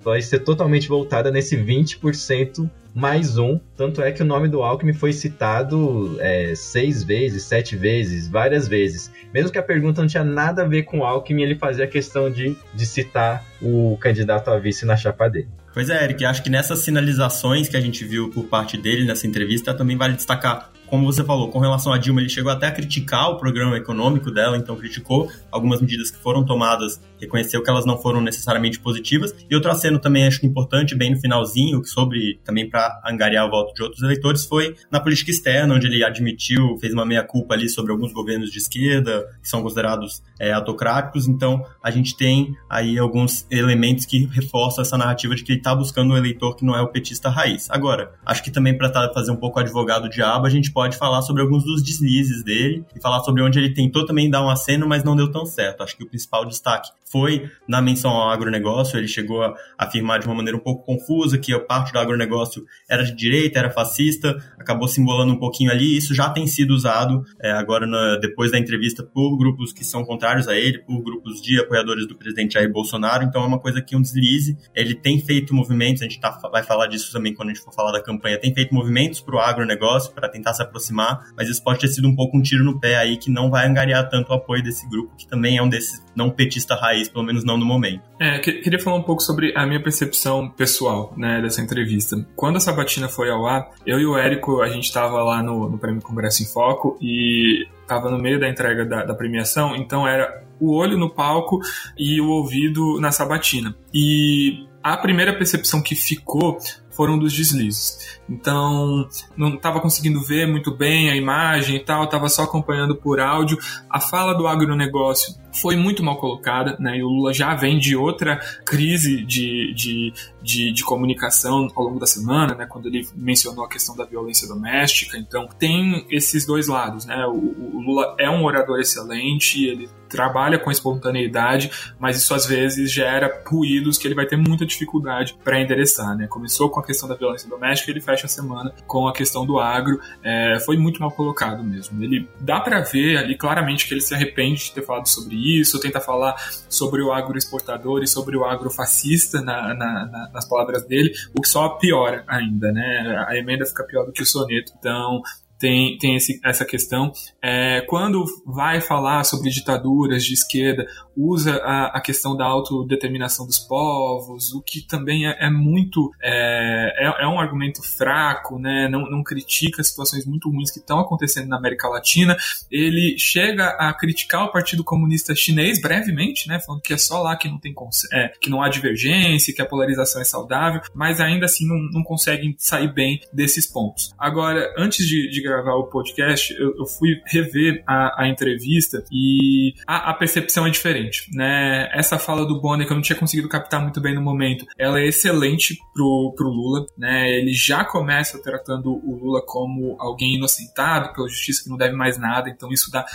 vai ser totalmente voltada nesse 20% mais um. Tanto é que o nome do Alckmin foi citado é, seis vezes, sete vezes, várias vezes. Mesmo que a pergunta não tinha nada a ver com o Alckmin, ele fazia questão de, de citar o candidato a vice na chapa dele. Pois é, Eric, acho que nessas sinalizações que a gente viu por parte dele nessa entrevista, também vale destacar como você falou, com relação a Dilma, ele chegou até a criticar o programa econômico dela, então criticou algumas medidas que foram tomadas, reconheceu que elas não foram necessariamente positivas. E outro aceno também acho importante, bem no finalzinho, sobre também para angariar o voto de outros eleitores, foi na política externa, onde ele admitiu, fez uma meia-culpa ali sobre alguns governos de esquerda, que são considerados é, autocráticos. Então, a gente tem aí alguns elementos que reforçam essa narrativa de que ele está buscando um eleitor que não é o petista raiz. Agora, acho que também para fazer um pouco advogado diabo, a gente pode falar sobre alguns dos deslizes dele e falar sobre onde ele tentou também dar um aceno, mas não deu tão certo. Acho que o principal destaque foi na menção ao agronegócio. Ele chegou a afirmar de uma maneira um pouco confusa que a parte do agronegócio era de direita, era fascista, acabou se embolando um pouquinho ali. Isso já tem sido usado é, agora, na, depois da entrevista, por grupos que são contrários a ele, por grupos de apoiadores do presidente Jair Bolsonaro. Então é uma coisa que um deslize. Ele tem feito movimentos, a gente tá, vai falar disso também quando a gente for falar da campanha, tem feito movimentos para o agronegócio, para tentar se aproximar, mas isso pode ter sido um pouco um tiro no pé aí que não vai angariar tanto o apoio desse grupo, que também é um desses não petista raiz, pelo menos não no momento. É, queria falar um pouco sobre a minha percepção pessoal, né, dessa entrevista. Quando a Sabatina foi ao ar, eu e o Érico, a gente estava lá no, no Prêmio Congresso em Foco e estava no meio da entrega da, da premiação, então era o olho no palco e o ouvido na sabatina. E a primeira percepção que ficou foram dos deslizes. Então, não estava conseguindo ver muito bem a imagem e tal, estava só acompanhando por áudio. A fala do agronegócio foi muito mal colocada, né? E o Lula já vem de outra crise de, de, de, de, comunicação ao longo da semana, né? Quando ele mencionou a questão da violência doméstica. Então, tem esses dois lados, né? O, o Lula é um orador excelente, ele trabalha com espontaneidade, mas isso às vezes gera ruídos que ele vai ter muita dificuldade para endereçar, né? Começou com a questão da violência doméstica, ele fecha a semana com a questão do agro, é, foi muito mal colocado mesmo. Ele dá para ver ali claramente que ele se arrepende de ter falado sobre isso, tenta falar sobre o agro exportador e sobre o agro fascista na, na, na, nas palavras dele, o que só piora ainda, né? A emenda fica pior do que o soneto. Então, tem, tem esse, essa questão. É, quando vai falar sobre ditaduras de esquerda, usa a, a, questão da autodeterminação dos povos, o que também é, é muito. É, é, é, um argumento fraco, né? não, não critica situações muito ruins que estão acontecendo na América Latina. Ele chega a criticar o Partido Comunista Chinês brevemente, né? falando que é só lá que não tem é, que não há divergência, que a polarização é saudável, mas ainda assim não, não conseguem sair bem desses pontos. Agora, antes de, de gravar o podcast, eu, eu fui rever a, a entrevista e a, a, percepção é diferente, né? Essa fala do Bonner, que eu não tinha conseguido captar muito bem no momento, ela é excelente pro, pro Lula, né? Ele já começa tratando o Lula como alguém inocentado pela justiça que não deve mais nada, então isso dá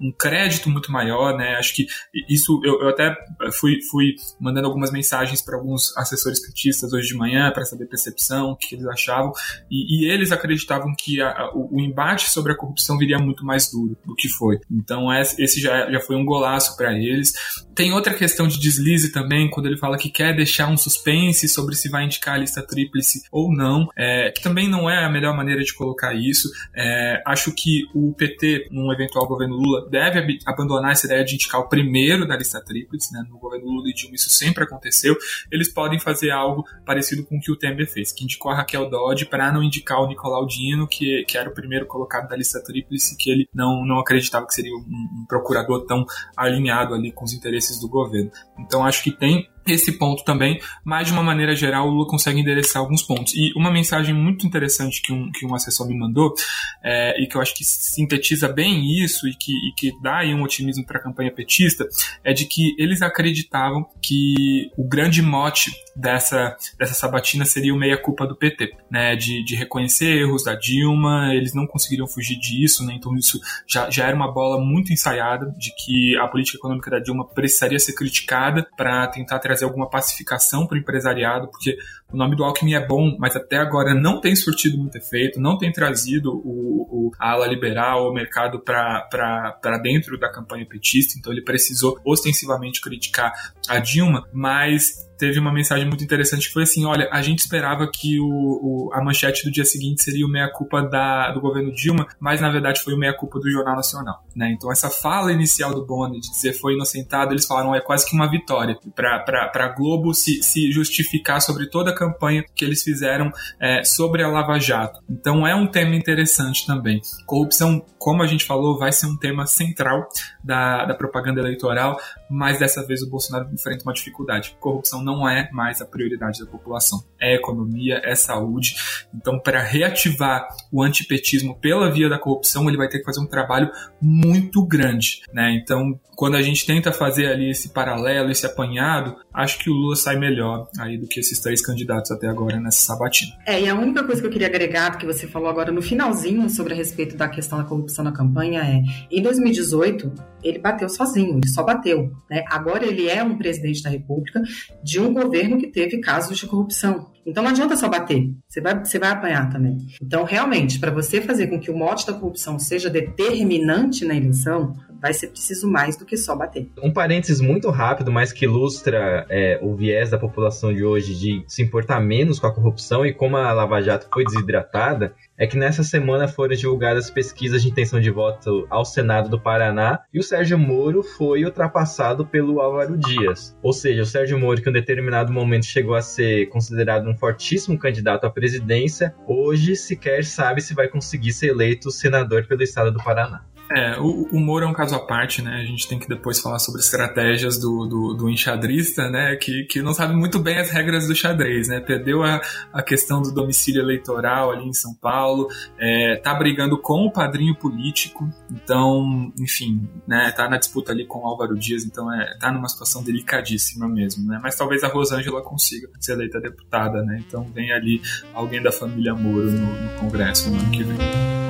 um, crédito muito maior, né? Acho que isso eu, eu até fui, fui mandando algumas mensagens para alguns assessores petistas hoje de manhã para saber percepção, o que eles achavam, e, e eles acreditavam que a, a, o, o, embate sobre a corrupção viria muito mais duro do que foi. Então esse já, já foi um golaço para eles. Tem outra questão de deslize também, quando ele fala que quer deixar um suspense sobre se vai indicar a lista tríplice ou não, é, que também não é a melhor maneira de colocar isso. É, acho que o PT, num eventual governo Lula, Lula deve abandonar essa ideia de indicar o primeiro da lista tríplice, né? No governo Lula e Dilma isso sempre aconteceu. Eles podem fazer algo parecido com o que o Temer fez, que indicou a Raquel Dodge para não indicar o Nicolau Dino, que, que era o primeiro colocado da lista tríplice, que ele não, não acreditava que seria um, um procurador tão alinhado ali com os interesses do governo. Então acho que tem esse ponto também, mas de uma maneira geral o Lula consegue endereçar alguns pontos. E uma mensagem muito interessante que um, que um assessor me mandou, é, e que eu acho que sintetiza bem isso e que, e que dá um otimismo para a campanha petista, é de que eles acreditavam que o grande mote dessa, dessa sabatina seria o meia-culpa do PT, né, de, de reconhecer erros da Dilma, eles não conseguiriam fugir disso, né, então isso já, já era uma bola muito ensaiada de que a política econômica da Dilma precisaria ser criticada para tentar trazer alguma pacificação para o empresariado, porque o nome do Alckmin é bom, mas até agora não tem surtido muito efeito, não tem trazido o, o a ala liberal, o mercado para dentro da campanha petista, então ele precisou ostensivamente criticar a Dilma, mas teve uma mensagem muito interessante que foi assim: olha, a gente esperava que o, o a manchete do dia seguinte seria o meia-culpa do governo Dilma, mas na verdade foi o meia-culpa do Jornal Nacional. Né? Então, essa fala inicial do Boni de dizer foi inocentado, eles falaram é quase que uma vitória para a Globo se, se justificar sobre toda a campanha que eles fizeram é, sobre a Lava Jato. Então, é um tema interessante também. Corrupção, como a gente falou, vai ser um tema central da, da propaganda eleitoral, mas dessa vez o Bolsonaro enfrenta uma dificuldade. Corrupção não é mais a prioridade da população. É economia, é saúde. Então, para reativar o antipetismo pela via da corrupção, ele vai ter que fazer um trabalho muito grande, né? Então, quando a gente tenta fazer ali esse paralelo, esse apanhado, acho que o Lula sai melhor aí do que esses três candidatos até agora nessa sabatina. É, e a única coisa que eu queria agregar, que você falou agora no finalzinho sobre a respeito da questão da corrupção na campanha, é em 2018 ele bateu sozinho, ele só bateu. Né? Agora ele é um presidente da República de um governo que teve casos de corrupção. Então não adianta só bater, você vai, você vai apanhar também. Então, realmente, para você fazer com que o mote da corrupção seja determinante na eleição, vai ser preciso mais do que só bater. Um parênteses muito rápido, mas que ilustra é, o viés da população de hoje de se importar menos com a corrupção e como a Lava Jato foi desidratada, é que nessa semana foram divulgadas pesquisas de intenção de voto ao Senado do Paraná e o Sérgio Moro foi ultrapassado pelo Álvaro Dias. Ou seja, o Sérgio Moro, que em um determinado momento chegou a ser considerado um fortíssimo candidato à presidência, hoje sequer sabe se vai conseguir ser eleito senador pelo estado do Paraná. É, o, Moro é um caso à parte, né? A gente tem que depois falar sobre estratégias do, do, do enxadrista, né? Que, que não sabe muito bem as regras do xadrez, né? Perdeu a, a questão do domicílio eleitoral ali em São Paulo, é, tá brigando com o padrinho político, então, enfim, né? Tá na disputa ali com o Álvaro Dias, então é, tá numa situação delicadíssima mesmo, né? Mas talvez a Rosângela consiga ser eleita deputada, né? Então vem ali alguém da família Moro no, no Congresso no ano que vem.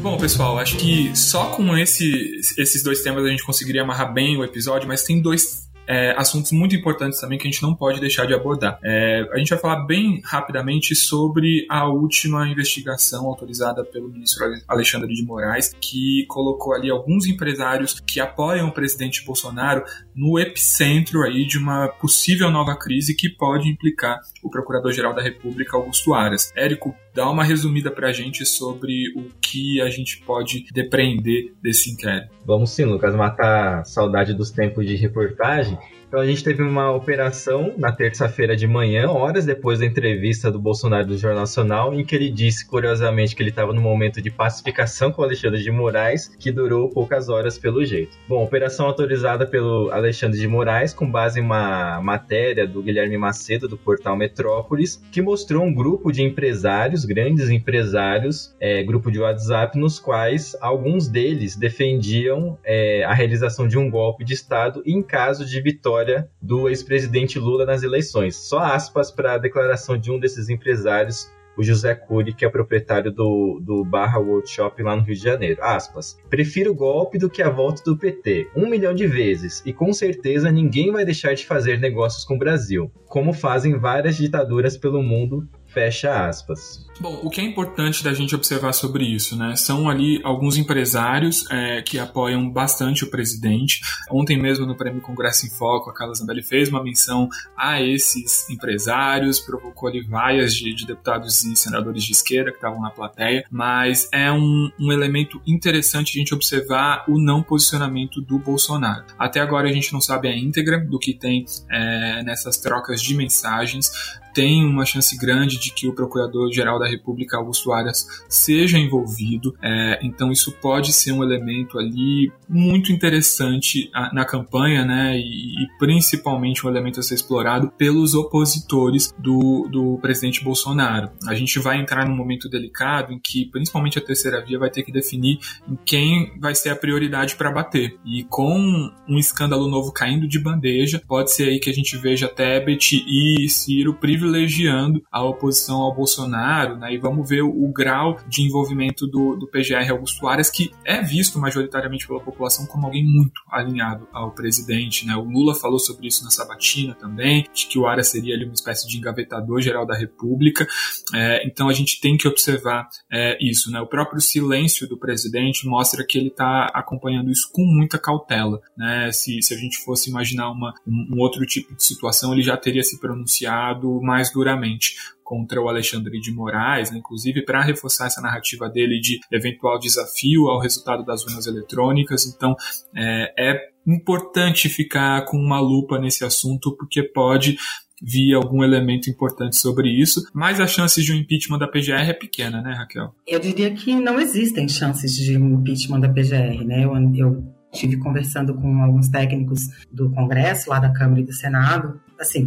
Bom, pessoal, acho que só com esse, esses dois temas a gente conseguiria amarrar bem o episódio, mas tem dois é, assuntos muito importantes também que a gente não pode deixar de abordar. É, a gente vai falar bem rapidamente sobre a última investigação autorizada pelo ministro Alexandre de Moraes, que colocou ali alguns empresários que apoiam o presidente Bolsonaro no epicentro aí de uma possível nova crise que pode implicar o Procurador-Geral da República, Augusto Aras. Érico, dá uma resumida para a gente sobre o que a gente pode depreender desse inquérito. Vamos sim, Lucas, matar saudade dos tempos de reportagem. Então a gente teve uma operação na terça-feira de manhã, horas depois da entrevista do Bolsonaro do Jornal Nacional, em que ele disse, curiosamente, que ele estava no momento de pacificação com Alexandre de Moraes, que durou poucas horas pelo jeito. Bom, operação autorizada pelo Alexandre de Moraes, com base em uma matéria do Guilherme Macedo, do portal Metrópolis, que mostrou um grupo de empresários, grandes empresários, é, grupo de WhatsApp, nos quais alguns deles defendiam é, a realização de um golpe de Estado em caso de vitória vitória do ex-presidente Lula nas eleições. Só aspas para a declaração de um desses empresários o José Cury, que é proprietário do, do Barra Workshop lá no Rio de Janeiro. Aspas. Prefiro o golpe do que a volta do PT. Um milhão de vezes. E com certeza ninguém vai deixar de fazer negócios com o Brasil. Como fazem várias ditaduras pelo mundo. Fecha aspas. Bom, o que é importante da gente observar sobre isso, né? São ali alguns empresários é, que apoiam bastante o presidente. Ontem mesmo no Prêmio Congresso em Foco, a Carla Zambelli fez uma menção a esses empresários, provocou ali vaias de, de deputados e senadores de esquerda que estavam na plateia, mas é um, um elemento interessante a gente observar o não posicionamento do Bolsonaro. Até agora a gente não sabe a íntegra do que tem é, nessas trocas de mensagens tem uma chance grande de que o Procurador-Geral da República, Augusto Aras, seja envolvido. É, então, isso pode ser um elemento ali muito interessante na campanha, né? E, e, principalmente um elemento a ser explorado pelos opositores do, do presidente Bolsonaro. A gente vai entrar num momento delicado em que, principalmente a terceira via, vai ter que definir em quem vai ser a prioridade para bater. E com um escândalo novo caindo de bandeja, pode ser aí que a gente veja Tebet e Ciro privilegiando a oposição ao Bolsonaro, né? E vamos ver o, o grau de envolvimento do, do PGR Augusto Aras, que é visto majoritariamente pela população como alguém muito alinhado ao presidente, né? O Lula falou sobre isso na sabatina também, de que o Aras seria ali uma espécie de engavetador geral da República. É, então a gente tem que observar é, isso, né? O próprio silêncio do presidente mostra que ele está acompanhando isso com muita cautela, né? Se, se a gente fosse imaginar uma, um, um outro tipo de situação, ele já teria se pronunciado mais mais duramente contra o Alexandre de Moraes, né, inclusive para reforçar essa narrativa dele de eventual desafio ao resultado das urnas eletrônicas. Então, é, é importante ficar com uma lupa nesse assunto, porque pode vir algum elemento importante sobre isso, mas as chances de um impeachment da PGR é pequena, né, Raquel? Eu diria que não existem chances de um impeachment da PGR, né? Eu, eu tive conversando com alguns técnicos do Congresso, lá da Câmara e do Senado, assim,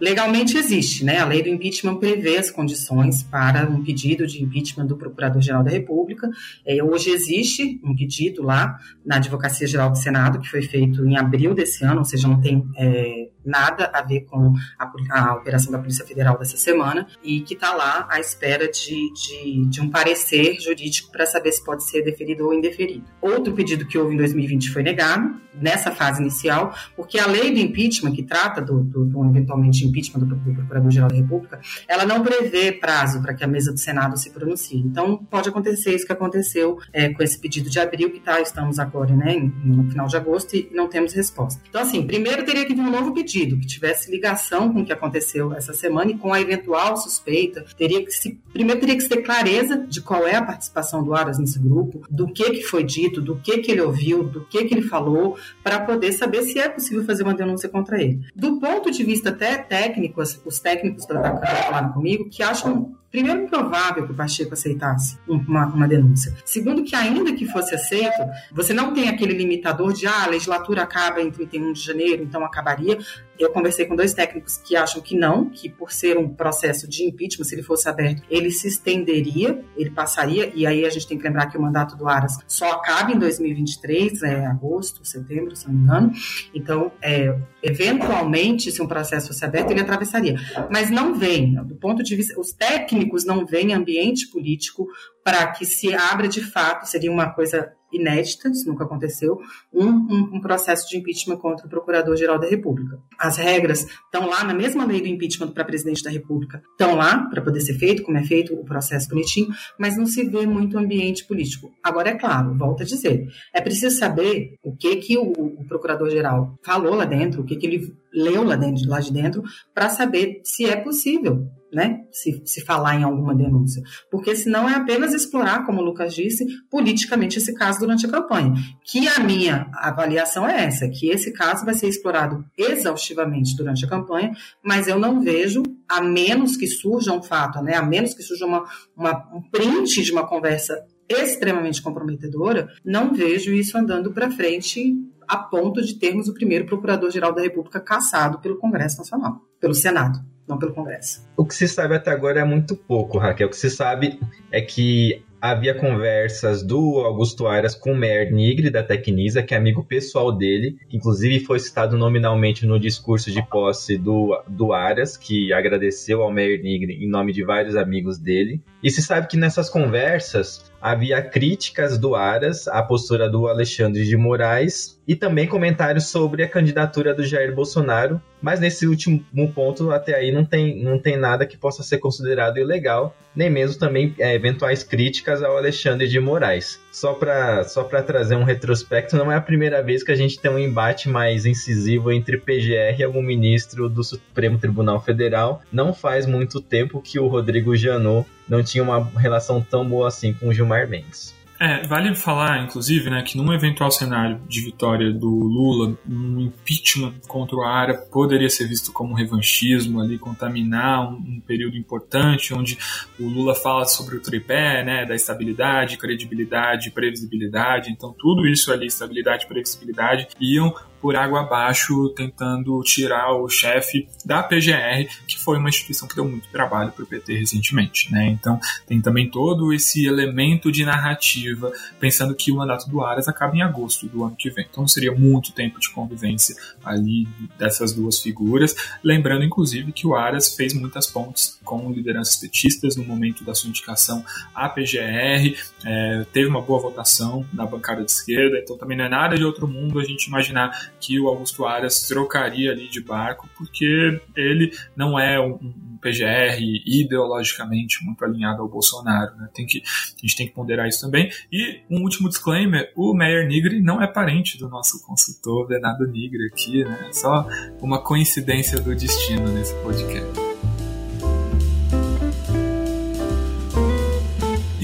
Legalmente existe, né? A lei do impeachment prevê as condições para um pedido de impeachment do Procurador-Geral da República. É, hoje existe um pedido lá na Advocacia Geral do Senado, que foi feito em abril desse ano, ou seja, não tem é, nada a ver com a, a, operação da Polícia Federal dessa semana, e que está lá à espera de, de, de um parecer jurídico para saber se pode ser deferido ou indeferido. Outro pedido que houve em 2020 foi negado, nessa fase inicial, porque a lei do impeachment, que trata do, do, do eventualmente impeachment do, do Procurador-Geral da República, ela não prevê prazo para que a mesa do Senado se pronuncie. Então, pode acontecer isso que aconteceu é, com esse pedido de abril, que tá, estamos agora né, no final de agosto e não temos resposta. Então, assim, primeiro teria que vir um novo pedido, que tivesse ligação com o que aconteceu essa semana e com a eventual suspeita. Teria que se, primeiro teria que ter clareza de qual é a participação do Aras nesse grupo, do que, que foi dito, do que, que ele ouviu, do que, que ele falou, para poder saber se é possível fazer uma denúncia contra ele. Do ponto de vista até técnico, os técnicos da Câmara falaram comigo que acham primeiro, improvável que o Pacheco aceitasse uma, uma denúncia. Segundo, que ainda que fosse aceito, você não tem aquele limitador de ah, a legislatura acaba em 31 de janeiro, então acabaria. Eu conversei com dois técnicos que acham que não, que por ser um processo de impeachment, se ele fosse aberto, ele se estenderia, ele passaria, e aí a gente tem que lembrar que o mandato do Aras só acaba em 2023, é agosto, setembro, se não me engano. Então, é, eventualmente, se um processo fosse aberto, ele atravessaria. Mas não vem, do ponto de vista, os técnicos não veem ambiente político para que se abra de fato, seria uma coisa inédita, isso nunca aconteceu, um, um, um processo de impeachment contra o Procurador-Geral da República. As regras estão lá na mesma lei do impeachment para presidente da República, estão lá para poder ser feito, como é feito o processo bonitinho, mas não se vê muito ambiente político. Agora, é claro, volto a dizer, é preciso saber o que, que o, o Procurador-Geral falou lá dentro, o que, que ele leu lá, dentro, lá de dentro, para saber se é possível né, se, se falar em alguma denúncia. Porque senão é apenas explorar, como o Lucas disse, politicamente esse caso durante a campanha. Que a minha avaliação é essa, que esse caso vai ser explorado exaustivamente durante a campanha, mas eu não vejo, a menos que surja um fato, né, a menos que surja uma, uma um print de uma conversa extremamente comprometedora, não vejo isso andando para frente a ponto de termos o primeiro procurador-geral da República caçado pelo Congresso Nacional, pelo Senado não pelo Congresso. O que se sabe até agora é muito pouco, Raquel. O que se sabe é que havia conversas do Augusto Aras com o Meyer Nigri, da Tecnisa, que é amigo pessoal dele, que inclusive foi citado nominalmente no discurso de posse do, do Aras, que agradeceu ao Meyer Nigri em nome de vários amigos dele. E se sabe que nessas conversas havia críticas do Aras à postura do Alexandre de Moraes e também comentários sobre a candidatura do Jair Bolsonaro, mas nesse último ponto até aí não tem, não tem nada que possa ser considerado ilegal, nem mesmo também é, eventuais críticas ao Alexandre de Moraes. Só para só trazer um retrospecto, não é a primeira vez que a gente tem um embate mais incisivo entre PGR e algum ministro do Supremo Tribunal Federal. Não faz muito tempo que o Rodrigo Janot não tinha uma relação tão boa assim com o Gilmar Mendes. É, vale falar, inclusive, né, que num eventual cenário de vitória do Lula, um impeachment contra o Ara poderia ser visto como um revanchismo ali, contaminar um, um, período importante, onde o Lula fala sobre o tripé, né, da estabilidade, credibilidade, previsibilidade. Então, tudo isso ali, estabilidade previsibilidade, iam por água abaixo tentando tirar o chefe da PGR, que foi uma instituição que deu muito trabalho para o PT recentemente. Né? Então tem também todo esse elemento de narrativa, pensando que o mandato do Aras acaba em agosto do ano que vem. Então seria muito tempo de convivência ali dessas duas figuras. Lembrando, inclusive, que o Aras fez muitas pontes com lideranças petistas no momento da sua indicação à PGR, é, teve uma boa votação na bancada de esquerda, então também não é nada de outro mundo a gente imaginar que o Augusto Aras trocaria ali de barco, porque ele não é um, um PGR ideologicamente muito alinhado ao Bolsonaro. Né? Tem que, a gente tem que ponderar isso também. E um último disclaimer: o Meyer Nigri não é parente do nosso consultor Bernardo Nigri aqui, né? Só uma coincidência do destino nesse podcast.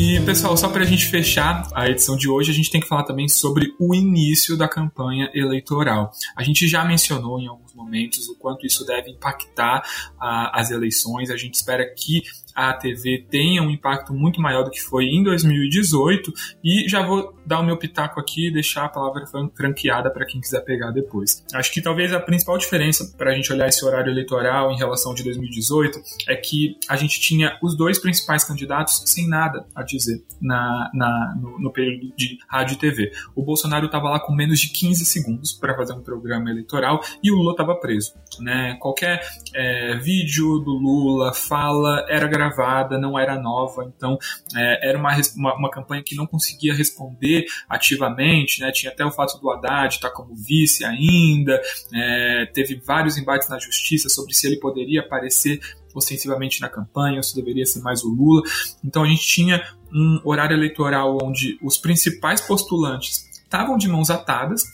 E, pessoal, só para a gente fechar a edição de hoje, a gente tem que falar também sobre o início da campanha eleitoral. A gente já mencionou em alguns momentos o quanto isso deve impactar uh, as eleições. A gente espera que a TV tenha um impacto muito maior do que foi em 2018 e já vou dar o meu pitaco aqui e deixar a palavra franqueada para quem quiser pegar depois. Acho que talvez a principal diferença para a gente olhar esse horário eleitoral em relação de 2018 é que a gente tinha os dois principais candidatos sem nada a dizer na, na no, no período de rádio e TV. O Bolsonaro estava lá com menos de 15 segundos para fazer um programa eleitoral e o Lula estava preso. Né? Qualquer é, vídeo do Lula, fala, era gravado gravada, não era nova, então é, era uma, uma, uma, campanha que não conseguia responder ativamente, né? tinha até o fato do Haddad estar como vice ainda, é, teve vários embates na justiça sobre se ele poderia aparecer ostensivamente na campanha, ou se deveria ser mais o Lula. Então a gente tinha um horário eleitoral onde os principais postulantes estavam de mãos atadas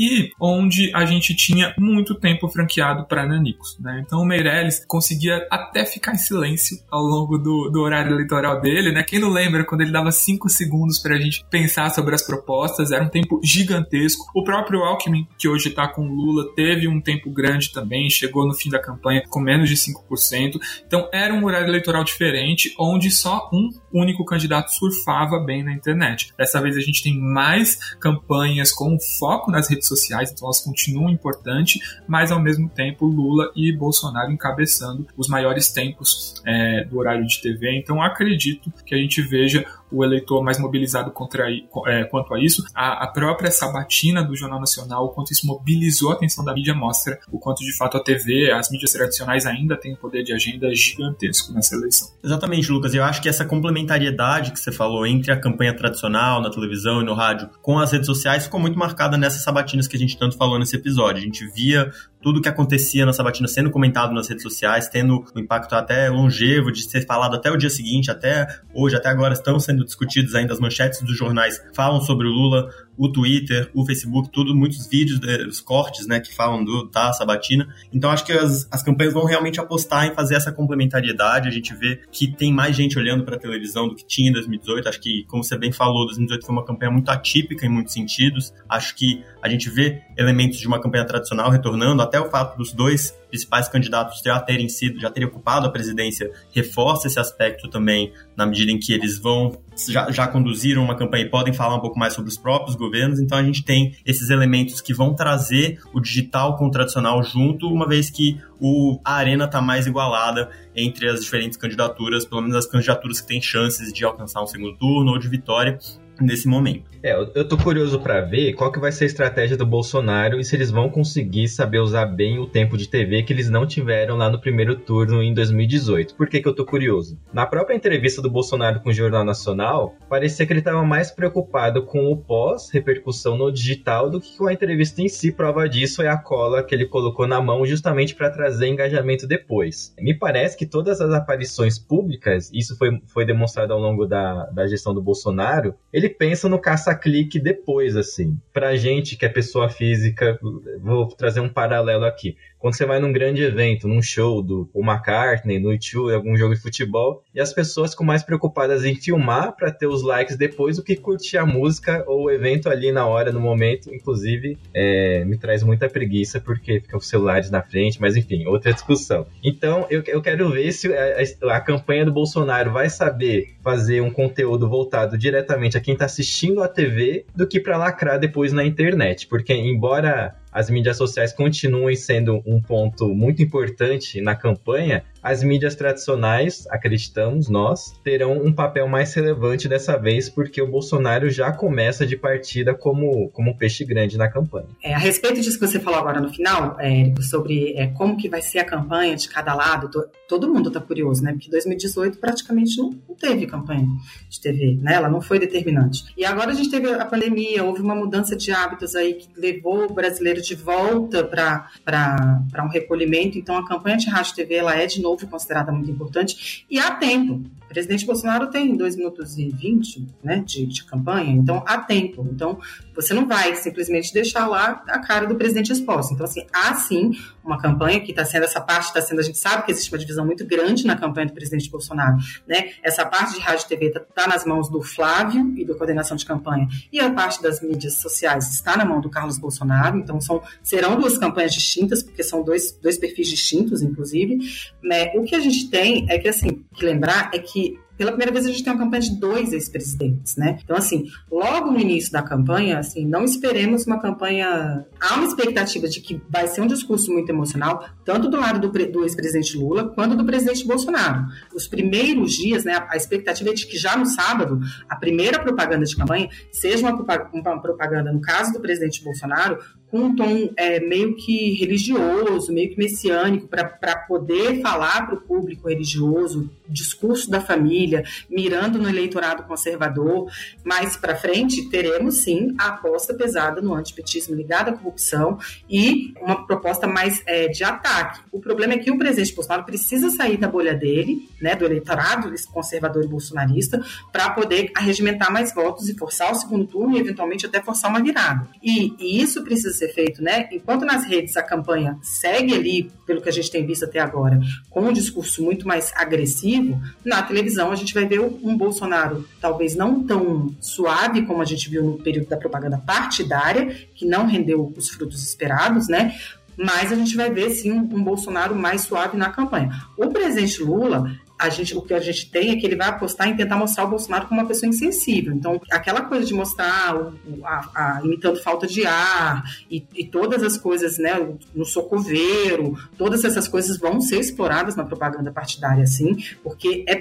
e onde a gente tinha muito tempo franqueado para nanicos. Né? Então o Meirelles conseguia até ficar em silêncio ao longo do, do horário eleitoral dele. Né? Quem não lembra quando ele dava cinco segundos para a gente pensar sobre as propostas, era um tempo gigantesco. O próprio Alckmin, que hoje está com Lula, teve um tempo grande também, chegou no fim da campanha com menos de 5%. Então era um horário eleitoral diferente, onde só um único candidato surfava bem na internet. Dessa vez a gente tem mais campanhas com foco nas redes sociais, então elas continuam importantes, mas ao mesmo tempo Lula e Bolsonaro encabeçando os maiores tempos é, do horário de TV. Então acredito que a gente veja o eleitor mais mobilizado contra, é, quanto a isso. A, a, própria sabatina do Jornal Nacional, o quanto isso mobilizou a atenção da mídia, mostra o quanto de fato a TV, as mídias tradicionais ainda têm um poder de agenda gigantesco nessa eleição. Exatamente, Lucas. Eu acho que essa complementariedade que você falou entre a campanha tradicional na televisão e no rádio com as redes sociais ficou muito marcada nessas sabatinas que a gente tanto falou nesse episódio. A gente via tudo que acontecia na sabatina sendo comentado nas redes sociais, tendo um impacto até longevo de ser falado até o dia seguinte, até hoje, até agora estão sendo discutidos ainda. As manchetes dos jornais falam sobre o Lula, o Twitter, o Facebook, tudo, muitos vídeos, eh, os cortes, né, que falam do da sabatina. Então acho que as, as campanhas vão realmente apostar em fazer essa complementariedade. A gente vê que tem mais gente olhando para a televisão do que tinha em 2018. Acho que, como você bem falou, 2018 foi uma campanha muito atípica em muitos sentidos. Acho que a gente vê elementos de uma campanha tradicional retornando, até o fato dos dois principais candidatos já terem sido, já terem ocupado a presidência, reforça esse aspecto também, na medida em que eles vão, já, já conduziram uma campanha e podem falar um pouco mais sobre os próprios governos. Então a gente tem esses elementos que vão trazer o digital com o tradicional junto, uma vez que o, a arena está mais igualada entre as diferentes candidaturas, pelo menos as candidaturas que têm chances de alcançar um segundo turno ou de vitória nesse momento. É, eu tô curioso para ver qual que vai ser a estratégia do Bolsonaro e se eles vão conseguir saber usar bem o tempo de TV que eles não tiveram lá no primeiro turno em 2018. Por que, que eu tô curioso? Na própria entrevista do Bolsonaro com o Jornal Nacional, parecia que ele estava mais preocupado com o pós-repercussão no digital do que com a entrevista em si. Prova disso é a cola que ele colocou na mão justamente para trazer engajamento depois. Me parece que todas as aparições públicas, isso foi, foi demonstrado ao longo da, da gestão do Bolsonaro, ele pensa no caça caça-clique depois, assim. Pra gente que é pessoa física, vou trazer um paralelo aqui. Quando você vai num grande evento, num show do Paul McCartney, no YouTube, algum jogo de futebol, e as pessoas ficam mais preocupadas em filmar para ter os likes depois do que curtir a música ou o evento ali na hora, no momento. Inclusive, é, me traz muita preguiça porque ficam os celulares na frente, mas enfim, outra discussão. Então, eu, eu quero ver se a, a campanha do Bolsonaro vai saber fazer um conteúdo voltado diretamente a quem está assistindo a TV do que para lacrar depois na internet. Porque, embora as mídias sociais continuem sendo um ponto muito importante na campanha, as mídias tradicionais, acreditamos nós, terão um papel mais relevante dessa vez, porque o Bolsonaro já começa de partida como, como um peixe grande na campanha. É, a respeito disso que você falou agora no final, Érico, sobre é, como que vai ser a campanha de cada lado, to, todo mundo está curioso, né? Porque 2018 praticamente não, não, teve campanha de TV, né? Ela não foi determinante. E agora a gente teve a pandemia, houve uma mudança de hábitos aí que levou o brasileiro de volta para um recolhimento, então a campanha de rádio TV ela é de novo considerada muito importante, e há tempo. Presidente Bolsonaro tem 2 minutos e 20 né, de, de campanha, então há tempo. Então, você não vai simplesmente deixar lá a cara do presidente exposta. Então, assim, há sim uma campanha que está sendo, essa parte está sendo, a gente sabe que existe uma divisão muito grande na campanha do presidente Bolsonaro, né? Essa parte de rádio e TV está tá nas mãos do Flávio e da coordenação de campanha, e a parte das mídias sociais está na mão do Carlos Bolsonaro, então são, serão duas campanhas distintas, porque são dois, dois perfis distintos, inclusive. Né? O que a gente tem é que, assim, que lembrar é que que pela primeira vez a gente tem uma campanha de dois ex-presidentes, né? Então, assim, logo no início da campanha, assim, não esperemos uma campanha. Há uma expectativa de que vai ser um discurso muito emocional, tanto do lado do, do ex-presidente Lula quanto do presidente Bolsonaro. Os primeiros dias, né, a expectativa é de que já no sábado, a primeira propaganda de campanha seja uma, uma propaganda, no caso do presidente Bolsonaro, com um tom é, meio que religioso, meio que messiânico, para poder falar para o público religioso, discurso da família mirando no eleitorado conservador. Mais para frente, teremos sim a aposta pesada no antipetismo ligado à corrupção e uma proposta mais é, de ataque. O problema é que o presidente Bolsonaro precisa sair da bolha dele, né, do eleitorado conservador e bolsonarista, para poder arregimentar mais votos e forçar o segundo turno e eventualmente até forçar uma virada. E, e isso precisa ser feito, né? Enquanto nas redes a campanha segue ali, pelo que a gente tem visto até agora, com um discurso muito mais agressivo, na televisão a gente vai ver um Bolsonaro talvez não tão suave como a gente viu no período da propaganda partidária, que não rendeu os frutos esperados, né? Mas a gente vai ver sim um Bolsonaro mais suave na campanha. O presidente Lula a gente, o que a gente tem é que ele vai apostar em tentar mostrar o Bolsonaro como uma pessoa insensível. Então, aquela coisa de mostrar o, a, a, imitando falta de ar e, e, todas as coisas, né, no socoveiro, todas essas coisas vão ser exploradas na propaganda partidária, sim, porque é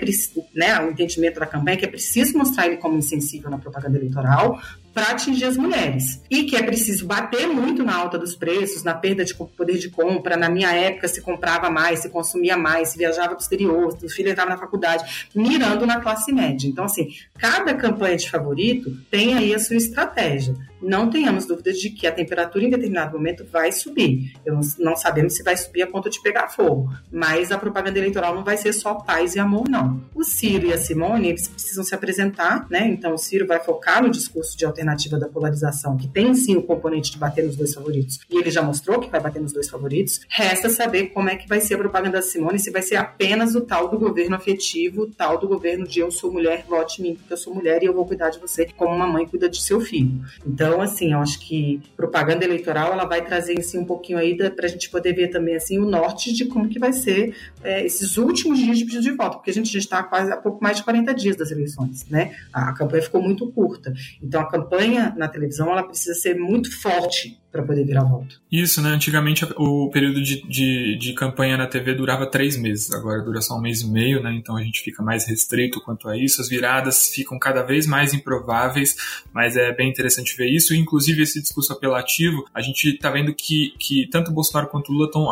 né, o entendimento da campanha é que é preciso mostrar ele como insensível na propaganda eleitoral para atingir as mulheres. E que é preciso bater muito na alta dos preços, na perda de poder de compra. Na minha época, se comprava mais, se consumia mais, se viajava para o exterior, os filhos entravam na faculdade, mirando na classe média. Então, assim, cada campanha de favorito tem aí a sua estratégia não tenhamos dúvidas de que a temperatura em determinado momento vai subir. Eu não sabemos se vai subir a ponto de pegar fogo, mas a propaganda eleitoral não vai ser só paz e amor, não. O Ciro e a Simone, eles precisam se apresentar, né? Então o Ciro vai focar no discurso de alternativa da polarização, que tem sim o componente de bater nos dois favoritos, e ele já mostrou que vai bater nos dois favoritos. Resta saber como é que vai ser a propaganda da Simone, se vai ser apenas o tal do governo afetivo, o tal do governo de eu sou mulher, vote em mim, porque eu sou mulher e eu vou cuidar de você como uma mãe cuida de seu filho. Então, então, assim, eu acho que propaganda eleitoral ela vai trazer si um pouquinho aí para a gente poder ver também assim o norte de como que vai ser é, esses últimos dias de pedido de voto, porque a gente já está quase a pouco mais de 40 dias das eleições, né? A, a campanha ficou muito curta. Então, a campanha na televisão ela precisa ser muito forte para poder virar voto. Isso, né? Antigamente o período de, de, de, campanha na TV durava três meses, agora dura só um mês e meio, né? Então a gente fica mais restrito quanto a isso. As viradas ficam cada vez mais improváveis, mas é bem interessante ver isso. Inclusive, esse discurso apelativo, a gente tá vendo que, que tanto Bolsonaro quanto Lula estão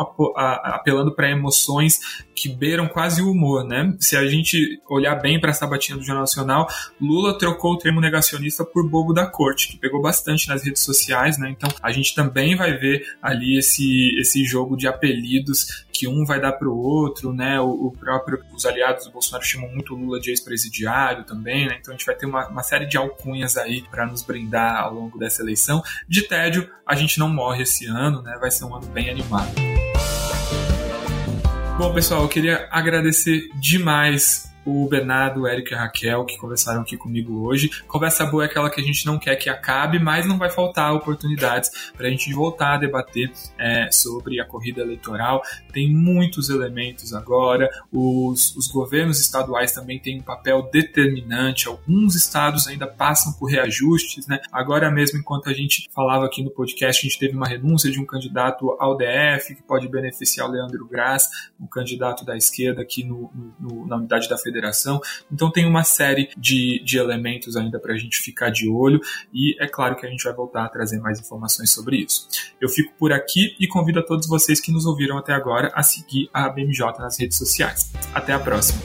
apelando para emoções que beiram quase o humor, né? Se a gente olhar bem para essa batinha do Jornal Nacional, Lula trocou o termo negacionista por bobo da corte, que pegou bastante nas redes sociais, né? Então a gente também vai ver ali esse, esse jogo de apelidos que um vai dar para o outro, né? O, o, próprio, os aliados do Bolsonaro chamam muito Lula de ex-presidiário também, né? Então a gente vai ter uma, uma série de alcunhas aí para nos brindar ao longo dessa eleição. De tédio, a gente não morre esse ano, né? Vai ser um ano bem animado. Bom, pessoal, eu queria agradecer demais o Bernardo, o Eric e a Raquel, que conversaram aqui comigo hoje. Conversa boa é aquela que a gente não quer que acabe, mas não vai faltar oportunidades para a gente voltar a debater é, sobre a corrida eleitoral. Tem muitos elementos agora, os, os governos estaduais também têm um papel determinante, alguns estados ainda passam por reajustes, né? Agora mesmo, enquanto a gente falava aqui no podcast, a gente teve uma renúncia de um candidato ao DF, que pode beneficiar o Leandro Graz, um candidato da esquerda aqui no, no, na unidade da federação federação. Então tem uma série de, de elementos ainda para a gente ficar de olho e é claro que a gente vai voltar a trazer mais informações sobre isso. Eu fico por aqui e convido a todos vocês que nos ouviram até agora a seguir a BMJ nas redes sociais. Até a próxima!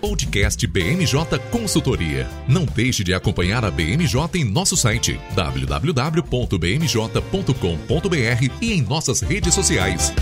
podcast BMJ Consultoria. Não deixe de acompanhar a BMJ em nosso site www.bmj.com.br e em nossas redes sociais.